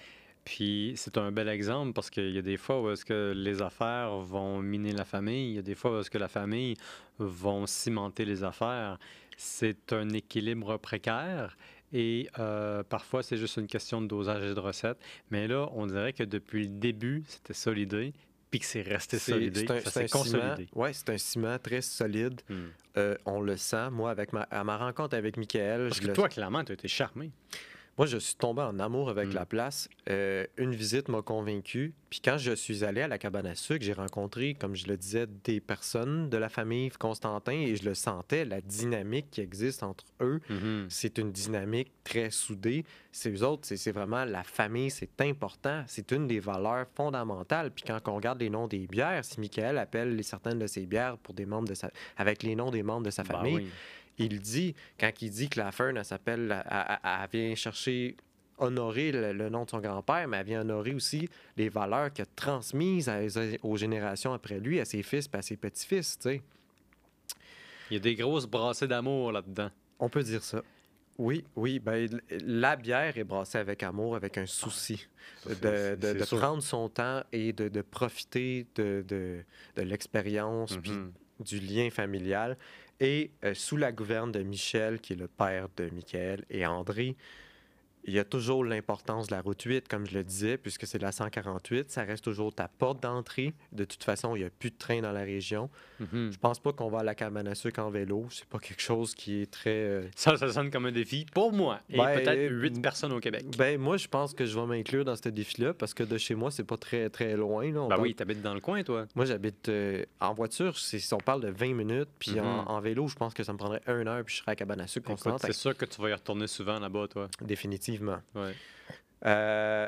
Puis c'est un bel exemple parce qu'il y a des fois où est-ce que les affaires vont miner la famille, il y a des fois où est-ce que la famille vont cimenter les affaires. C'est un équilibre précaire et euh, parfois c'est juste une question de dosage et de recette. Mais là, on dirait que depuis le début, c'était solidé, puis que c'est resté un, ça s'est consolidé. Ouais, c'est un ciment très solide. Hmm. Euh, on le sent. Moi, avec ma, à ma rencontre avec Michael, Parce je que le- toi, clairement, tu as été charmé. Moi, je suis tombé en amour avec Mm. la place. Euh, une visite m'a convaincu. Puis quand je suis allé à la cabane à sucre, j'ai rencontré, comme je le disais, des personnes de la famille Constantin et je le sentais, la dynamique qui existe entre eux. Mhm. C'est une dynamique très soudée. C'est eux autres, c'est vraiment la famille, c'est important. C'est une des valeurs fondamentales. Puis quand on regarde les noms des bières, si Michael appelle certaines de ses bières pour des membres de sa, avec les noms des membres de sa Ben famille, oui. Il dit, quand il dit que la Fern, elle s'appelle, elle, elle- elle vient chercher, honorer le, le nom de son grand-père, mais elle vient honorer aussi les valeurs qu'il a transmises à- aux générations après lui, à ses fils et à ses petits-fils, tu sais. Il y a des grosses brassées d'amour là-dedans. On peut dire ça. Oui, oui, ben, la bière est brassée avec amour, avec un souci Ça, de, prendre son temps et de, de profiter de, l'expérience puis Mhm. du lien familial. Et euh, sous la gouverne de Michel, qui est le père de Michael et André, il y a toujours l'importance de la route 8, comme je le disais, puisque c'est la 148. Ça reste toujours ta porte d'entrée. De toute façon, il n'y a plus de train dans la région. Mhm. Je pense pas qu'on va à la cabane à sucre en vélo. C'est pas quelque chose qui est très... euh, Ça, ça sonne comme un défi pour moi et Ben, peut-être huit personnes au Québec. Ben, moi, je pense que je vais m'inclure dans ce défi-là parce que de chez moi, c'est pas très, très loin. Là. On Ben parle- oui, t'habites dans le coin, toi. Moi, j'habite euh, en voiture, c'est- si on parle de 20 minutes, puis en, Mhm. en vélo, je pense que ça me prendrait une heure, puis je serais à cabane à sucre constante. c'est sûr que tu vas y retourner souvent là-bas, toi. Définitivement. Ouais. Euh,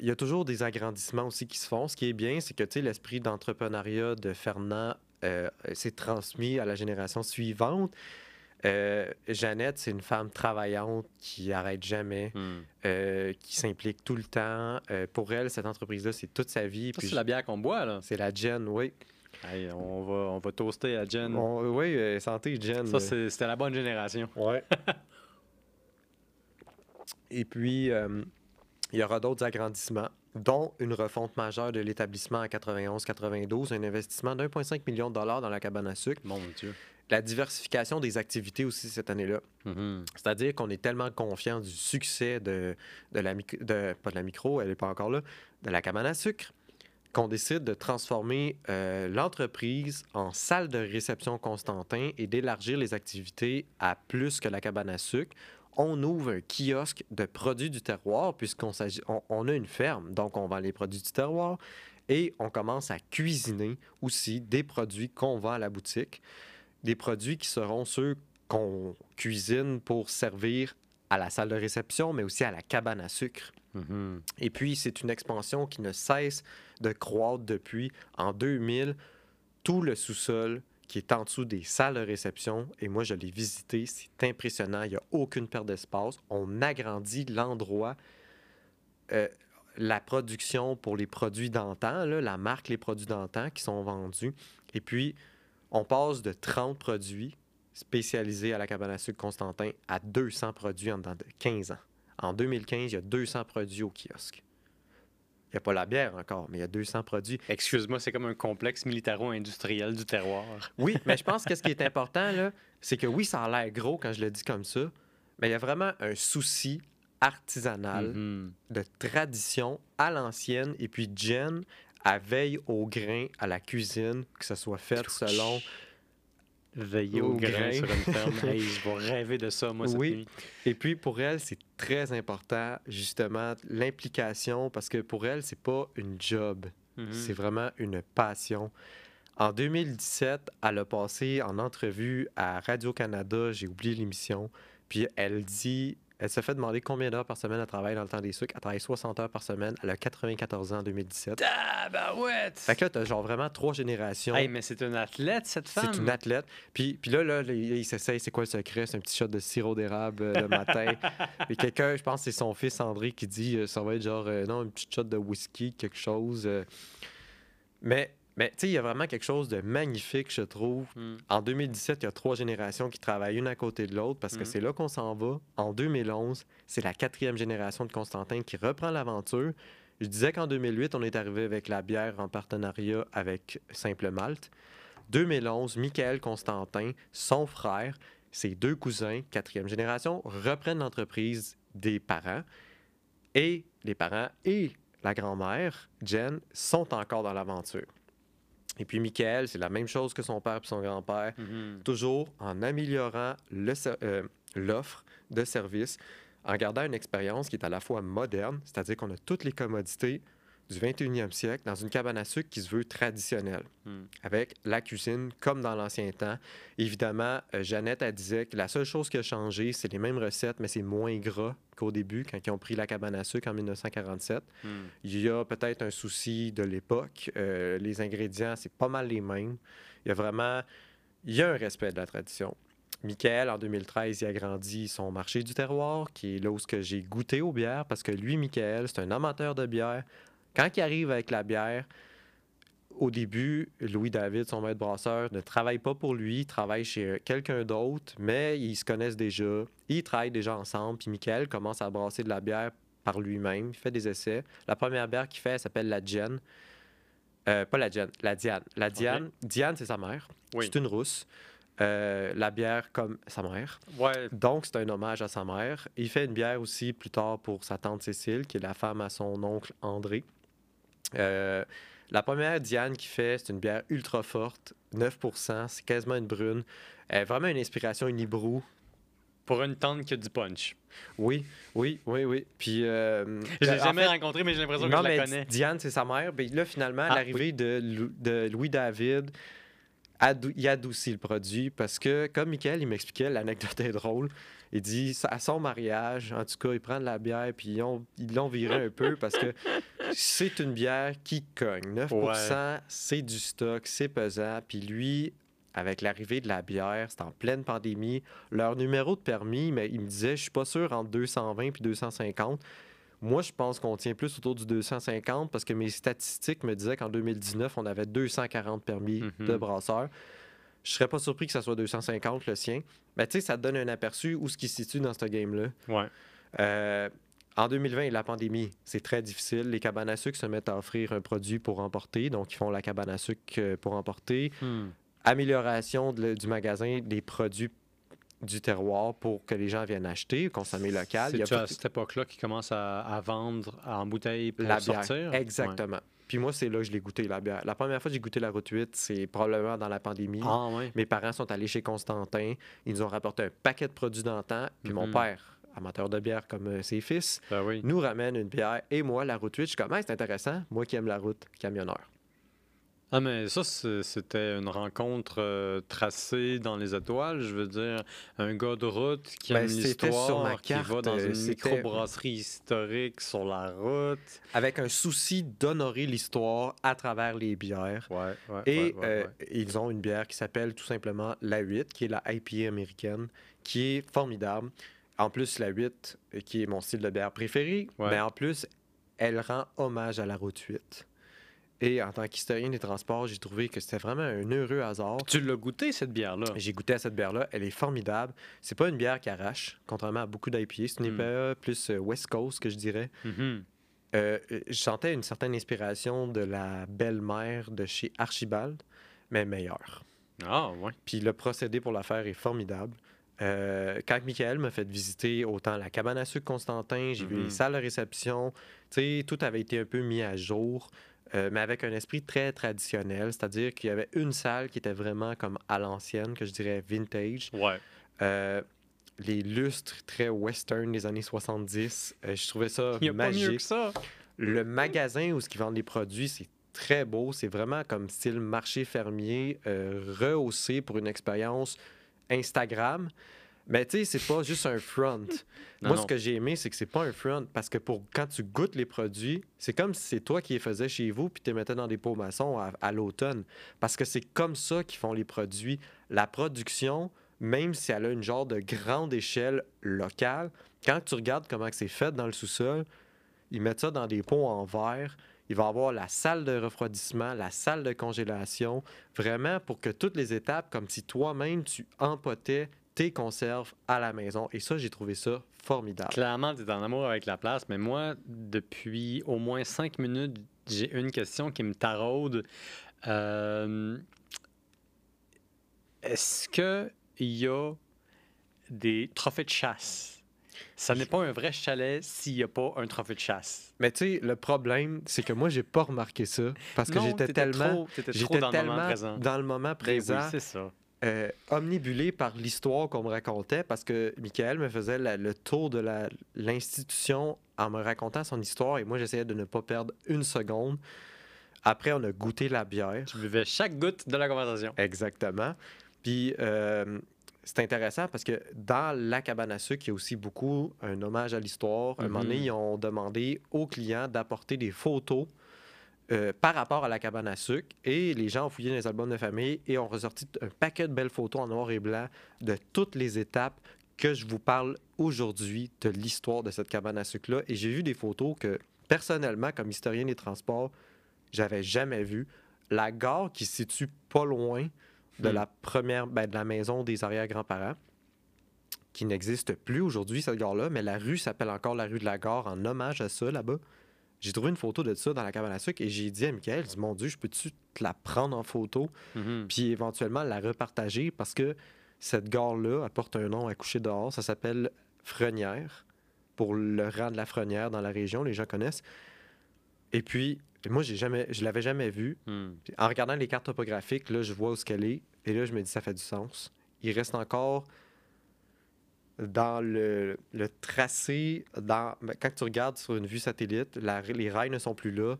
Il y a toujours des agrandissements aussi qui se font. Ce qui est bien, c'est que l'esprit d'entrepreneuriat de Fernand euh, s'est transmis à la génération suivante. Euh, Jeannette, c'est une femme travaillante qui arrête jamais, Hmm. euh, qui s'implique tout le temps. Euh, pour elle, cette entreprise-là, c'est toute sa vie. C'est la bière qu'on boit, là. C'est la Jen, oui. Hey, on, va, on va toaster à Jen. On- oui, santé, Jen. Ça, c'était la bonne génération. Ouais. Et puis, euh, il y aura d'autres agrandissements, dont une refonte majeure de l'établissement en 91-92, un investissement d'1,5 million de dollars dans la cabane à sucre, Mon Dieu. la diversification des activités aussi cette année-là. Mhm. C'est-à-dire qu'on est tellement confiant du succès de, de la micro, de, pas de la micro, elle n'est pas encore là, de la cabane à sucre, qu'on décide de transformer euh, l'entreprise en salle de réception Constantin et d'élargir les activités à plus que la cabane à sucre. On ouvre un kiosque de produits du terroir puisqu'on s'agit, on, on a une ferme, donc on vend les produits du terroir et on commence à cuisiner aussi des produits qu'on vend à la boutique, des produits qui seront ceux qu'on cuisine pour servir à la salle de réception, mais aussi à la cabane à sucre. Mhm. Et puis, c'est une expansion qui ne cesse de croître depuis. En 2000, tout le sous-sol qui est en dessous des salles de réception, et moi, je l'ai visité, c'est impressionnant. Il n'y a aucune perte d'espace. On agrandit l'endroit. Euh, la production pour les produits d'antan, la marque Les Produits d'antan qui sont vendus. Et puis, on passe de 30 produits spécialisés à la cabane à sucre Constantin à 200 produits en dedans de 15 ans. En 2015, il y a 200 produits au kiosque. N'y a pas la bière encore, mais il y a 200 produits. Excuse-moi, c'est comme un complexe militaro-industriel du terroir. Oui, mais je pense que ce qui est important, là, c'est que oui, ça a l'air gros quand je le dis comme ça, mais il y a vraiment un souci artisanal, Mhm. de tradition à l'ancienne, et puis Jen, à veille au grain, à la cuisine, que ce soit fait selon Veiller au, Au grain, grain. sur une ferme. Hey, je vais rêver de ça, moi, cette Oui. nuit. Et puis pour elle, c'est très important justement l'implication parce que pour elle, c'est pas une job, Mhm. c'est vraiment une passion. En 2017, elle a passé en entrevue à Radio-Canada, j'ai oublié l'émission, puis elle dit, elle se fait demander combien d'heures par semaine elle travaille dans le temps des sucres. Elle travaille 60 heures par semaine, elle a 94 ans en 2017. Ah, bah ouais! Fait que là, t'as genre vraiment trois générations. Hey, mais c'est une athlète, cette femme. C'est une athlète. Puis, puis là, là, il, s'essaye, c'est quoi le secret? C'est un petit shot de sirop d'érable euh, le matin. Et quelqu'un, je pense que c'est son fils André qui dit euh, ça va être genre, euh, non, une petite shot de whisky, quelque chose. Mais, mais tu sais, il y a vraiment quelque chose de magnifique, je trouve. Hmm. En 2017, il y a trois générations qui travaillent une à côté de l'autre parce que Mhm. c'est là qu'on s'en va. En 2011, c'est la quatrième génération de Constantin qui reprend l'aventure. Je disais qu'en 2008, on est arrivé avec la bière en partenariat avec Simple Malte. 2011, Michael Constantin, son frère, ses deux cousins, quatrième génération, reprennent l'entreprise des parents et les parents et la grand-mère, Jen, sont encore dans l'aventure. Et puis Michael, c'est la même chose que son père et son grand-père, Mhm. toujours en améliorant euh, l'offre de service, en gardant une expérience qui est à la fois moderne, c'est-à-dire qu'on a toutes les commodités du 21e siècle dans une cabane à sucre qui se veut traditionnelle, Hmm. avec la cuisine comme dans l'ancien temps. Évidemment, euh, Jeannette, elle disait que la seule chose qui a changé, c'est les mêmes recettes, mais c'est moins gras qu'au début, quand ils ont pris la cabane à sucre en 1947. Hmm. Il y a peut-être un souci de l'époque. Euh, les ingrédients, c'est pas mal les mêmes. Il y a vraiment... Il y a un respect de la tradition. Michael, en 2013, il a grandi son marché du terroir, qui est là où j'ai goûté aux bières, parce que lui, Michael, c'est un amateur de bière. Quand il arrive avec la bière, au début, Louis-David, son maître brasseur, ne travaille pas pour lui, il travaille chez quelqu'un d'autre, mais ils se connaissent déjà, ils travaillent déjà ensemble, puis Michael commence à brasser de la bière par lui-même, il fait des essais. La première bière qu'il fait, elle s'appelle la Jen. Euh, pas la Jen, la Diane. La Diane, Diane, c'est sa mère. Oui. C'est une rousse. Euh, la bière comme sa mère. Ouais. Donc, c'est un hommage à sa mère. Il fait une bière aussi plus tard pour sa tante Cécile, qui est la femme à son oncle André. Euh, la première Diane qui fait, c'est une bière ultra forte, 9% c'est quasiment une brune. Elle est vraiment une inspiration Unibrou. Pour une tante qui a du punch. Oui, oui, oui, oui. Puis. euh, Je l'ai en jamais fait, rencontrée, mais j'ai l'impression que je la connais. Diane, c'est sa mère. Ben, là, finalement, à Ah, l'arrivée de, Lou- de Louis-David, adou- il adoucit le produit parce que, comme Michael, il m'expliquait, l'anecdote est drôle. Il dit, à son mariage, en tout cas, ils prennent la bière puis ils l'ont viré un peu parce que c'est une bière qui cogne. 9 Ouais. c'est du stock, c'est pesant. Puis lui, avec l'arrivée de la bière, c'est en pleine pandémie. Leur numéro de permis, mais il me disait, je suis pas sûr entre 220 puis 250. Moi, je pense qu'on tient plus autour du 250 parce que mes statistiques me disaient qu'en 2019, on avait 240 permis Mhm. de brasseurs. Je serais pas surpris que ça soit 250 le sien. Mais tu sais, ça te donne un aperçu où ce qui se situe dans ce game-là. Ouais. Euh, en 2020, la pandémie, c'est très difficile. Les cabanes à sucre se mettent à offrir un produit pour emporter. Donc, ils font la cabane à sucre euh, pour emporter. Hmm. Amélioration de- du magasin des produits du terroir pour que les gens viennent acheter, consommer local. C'est-tu à cette époque-là qu'ils commencent à, à vendre en bouteille pour la bière. sortir? Exactement. Puis moi, c'est là que je l'ai goûté, la bière. La première fois que j'ai goûté la route 8, c'est probablement dans la pandémie. Ah, ouais. Mes parents sont allés chez Constantin. Ils nous ont rapporté un paquet de produits d'antan. Puis mon Mhm. père, amateur de bière comme euh, ses fils, Ben oui. nous ramène une bière. Et moi, la route 8, je suis comme, Ah, c'est intéressant. Moi qui aime la route, camionneur. Ah, mais ça, c'était une rencontre euh, tracée dans les étoiles. Je veux dire, un gars de route qui Ben, aime l'histoire, qui va dans euh, une c'était- microbrasserie historique sur la route. Avec un souci d'honorer l'histoire à travers les bières. Ouais, ouais, Et ouais, euh, ils ont une bière qui s'appelle tout simplement la 8, qui est la IPA américaine, qui est formidable. En plus, la 8, euh, qui est mon style de bière préféré, Ouais. mais en plus, elle rend hommage à la route 8. Et en tant qu'historien des transports, j'ai trouvé que c'était vraiment un heureux hasard. Tu l'as goûté, cette bière-là? J'ai goûté à cette bière-là, elle est formidable. C'est pas une bière qui arrache, contrairement à beaucoup d'IPA. C'est une Hmm. IPA plus euh, West Coast, que je dirais. Mhm. Euh, euh, je sentais une certaine inspiration de la belle-mère de chez Archibald, mais meilleure. Ah, ouais. Puis le procédé pour la faire est formidable. Euh, quand Michael m'a fait visiter autant la cabane à sucre Constantin, j'ai vu Mhm. les salles de réception, tout avait été un peu mis à jour, euh, mais avec un esprit très traditionnel, c'est-à-dire qu'il y avait une salle qui était vraiment comme à l'ancienne, que je dirais vintage. Ouais. Euh, les lustres très western des années 70, euh, je trouvais ça Il a pas mieux magique. que ça. Le magasin où ils vendent les produits, c'est très beau. C'est vraiment comme style marché fermier, rehaussé pour une expérience Instagram. Mais tu sais, c'est pas juste un front. Non, Moi, non. ce que j'ai aimé, c'est que c'est pas un front parce que pour quand tu goûtes les produits, c'est comme si c'est toi qui les faisais chez vous puis tu les mettais dans des pots maçons à, à l'automne. Parce que c'est comme ça qu'ils font les produits. La production, même si elle a une genre de grande échelle locale, quand tu regardes comment c'est fait dans le sous-sol, ils mettent ça dans des pots en verre. Il va avoir la salle de refroidissement, la salle de congélation, vraiment pour que toutes les étapes, comme si toi-même tu empotais tes conserves à la maison. Et ça, j'ai trouvé ça formidable. Clairement, tu es en amour avec la place, mais moi, depuis au moins cinq minutes, j'ai une question qui me taraude. Euh, Est-ce qu'il y a des trophées de chasse? Ça n'est pas un vrai chalet s'il n'y a pas un trophée de chasse. Mais tu sais, le problème, c'est que moi, j'ai pas remarqué ça parce que j'étais tellement, j'étais dans dans le moment Ben présent, oui, c'est ça. euh, omnibulé par l'histoire qu'on me racontait parce que Michael me faisait la- le tour de l'institution en me racontant son histoire et moi, j'essayais de ne pas perdre une seconde. Après, on a goûté la bière. Tu buvais chaque goutte de la conversation. Exactement. Puis euh, c'est intéressant parce que dans la cabane à sucre, il y a aussi beaucoup un hommage à l'histoire. À un moment donné, Mhm. ils ont demandé aux clients d'apporter des photos euh, par rapport à la cabane à sucre. Et les gens ont fouillé dans les albums de famille et ont ressorti un paquet de belles photos en noir et blanc de toutes les étapes que je vous parle aujourd'hui de l'histoire de cette cabane à sucre-là. Et j'ai vu des photos que, personnellement, comme historien des transports, j'avais jamais vues. La gare qui se situe pas loin de Hmm. la première, ben, de la maison des arrière-grands-parents, qui n'existe plus aujourd'hui, cette gare-là, mais la rue s'appelle encore la rue de la gare en hommage à ça là-bas. J'ai trouvé une photo de ça dans la cabane à sucre et j'ai dit à Michael, dit, mon Dieu, je peux-tu te la prendre en photo? Mhm. puis éventuellement la repartager parce que cette gare-là apporte un nom à coucher dehors. Ça s'appelle Frenière pour le rang de la Frenière dans la région, les gens connaissent. Et puis, moi, j'ai jamais, je l'avais jamais vue. Hmm. En regardant les cartes topographiques, là, je vois où ce qu'elle est. Et là, je me dis, ça fait du sens. Il reste encore dans le, le tracé, dans, ben, quand tu regardes sur une vue satellite, la- les rails ne sont plus là,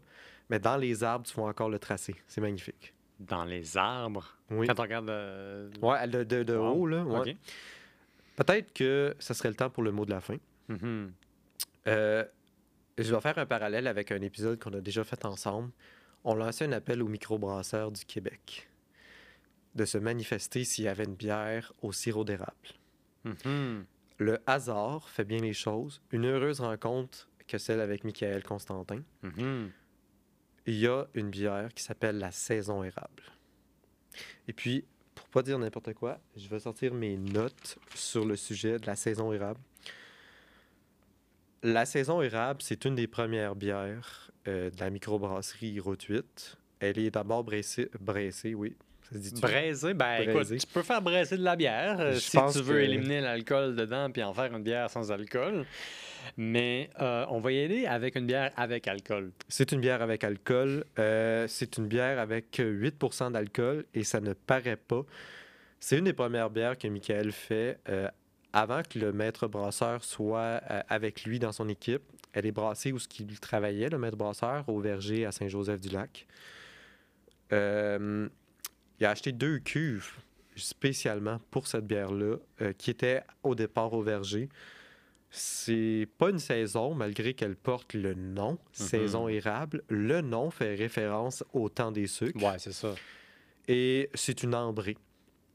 mais dans les arbres, tu vois encore le tracé. C'est magnifique. Dans les arbres? Oui. Quand on regarde. euh, Ouais, de, de, de wow. haut, là. ouais. Peut-être que ça serait le temps pour le mot de la fin. Mhm. Euh, je vais faire un parallèle avec un épisode qu'on a déjà fait ensemble. On lançait un appel aux microbrasseurs du Québec de se manifester s'il y avait une bière au sirop d'érable. Mhm. Le hasard fait bien les choses. Une heureuse rencontre que celle avec Michael Constantin. Mhm. Il y a une bière qui s'appelle la Saison érable. Et puis, pour pas dire n'importe quoi, je vais sortir mes notes sur le sujet de la Saison érable. La Saison érable, c'est une des premières bières euh, de la microbrasserie Route 8. Elle est d'abord brassée, brassée, oui. Ça se ben Braisé. écoute, tu peux faire braiser de la bière euh, si tu veux que- éliminer l'alcool dedans puis en faire une bière sans alcool. Mais euh, on va y aller avec une bière avec alcool. C'est une bière avec alcool. C'est une bière avec 8% d'alcool et ça ne paraît pas. C'est une des premières bières que Michael fait avant que le maître brasseur soit euh, avec lui dans son équipe. Elle est brassée où ce qu'il travaillait, le maître brasseur, au verger à Saint-Joseph-du-Lac. Euh, il a acheté deux cuves spécialement pour cette bière-là, euh, qui était au départ au verger. C'est pas une saison, malgré qu'elle porte le nom, saison érable. Le nom fait référence au temps des sucres. Ouais, c'est ça. Et c'est une ambrée.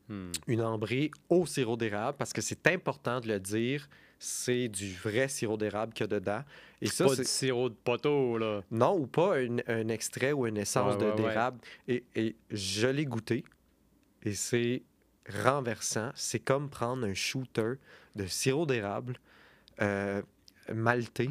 Hmm. Une ambrée au sirop d'érable, parce que c'est important de le dire, c'est du vrai sirop d'érable qu'il y a dedans. Et ça, Pas de sirop de poteau, là. Non, ou pas un, un extrait ou une essence Ouais, de- ouais, ouais. d'érable. Et, et je l'ai goûté. Et c'est renversant. C'est comme prendre un shooter de sirop d'érable euh, malté.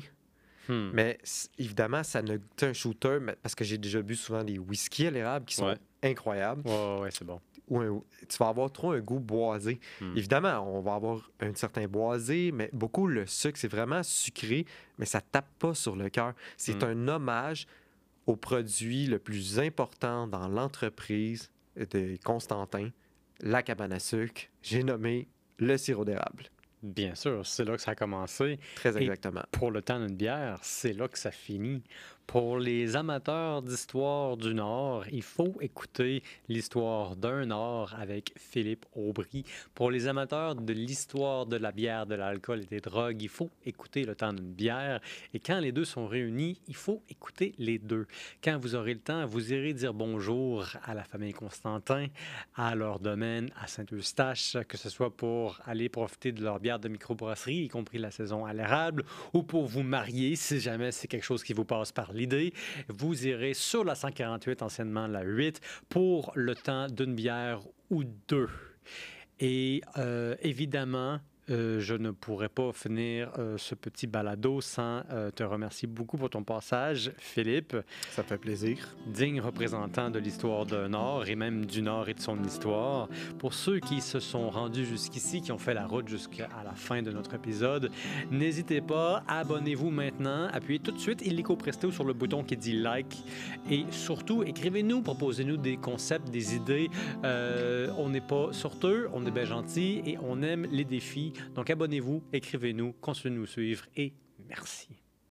Hmm. Mais évidemment, ça ne goûte un shooter mais- parce que j'ai déjà bu souvent des whisky à l'érable qui sont Ouais. incroyables. Ouais, ouais, ouais, c'est bon. Ou un- tu vas avoir trop un goût boisé. Hmm. Évidemment, on va avoir un certain boisé, mais beaucoup le sucre, c'est vraiment sucré, mais ça tape pas sur le cœur. C'est Mm. un hommage au produit le plus important dans l'entreprise de Constantin, la cabane à sucre. J'ai nommé le sirop d'érable. Bien sûr, c'est là que ça a commencé. Très Et- exactement. Pour le temps d'une bière, c'est là que ça finit. Pour les amateurs d'histoire du Nord, il faut écouter l'histoire d'un Nord avec Philippe Aubry. Pour les amateurs de l'histoire de la bière, de l'alcool et des drogues, il faut écouter le temps d'une bière. Et quand les deux sont réunis, il faut écouter les deux. Quand vous aurez le temps, vous irez dire bonjour à la famille Constantin, à leur domaine à Saint-Eustache, que ce soit pour aller profiter de leur bière de microbrasserie, y compris la saison à l'érable, ou pour vous marier, si jamais c'est quelque chose qui vous passe par l'idée. Vous irez sur la 148, anciennement la 8, pour le temps d'une bière ou deux. Et euh, évidemment, euh, je ne pourrais pas finir euh, ce petit balado sans euh, te remercier beaucoup pour ton passage, Philippe. Ça fait plaisir. Digne représentant de l'histoire d'un Nord et même du Nord et de son histoire. Pour ceux qui se sont rendus jusqu'ici, qui ont fait la route jusqu'à la fin de notre épisode, n'hésitez pas, abonnez-vous maintenant, appuyez tout de suite illico presto sur le bouton qui dit like et surtout écrivez-nous, proposez-nous des concepts, des idées. On n'est pas sorteux, on est bien gentil et on aime les défis. Donc abonnez-vous, écrivez-nous, continuez de nous suivre et merci.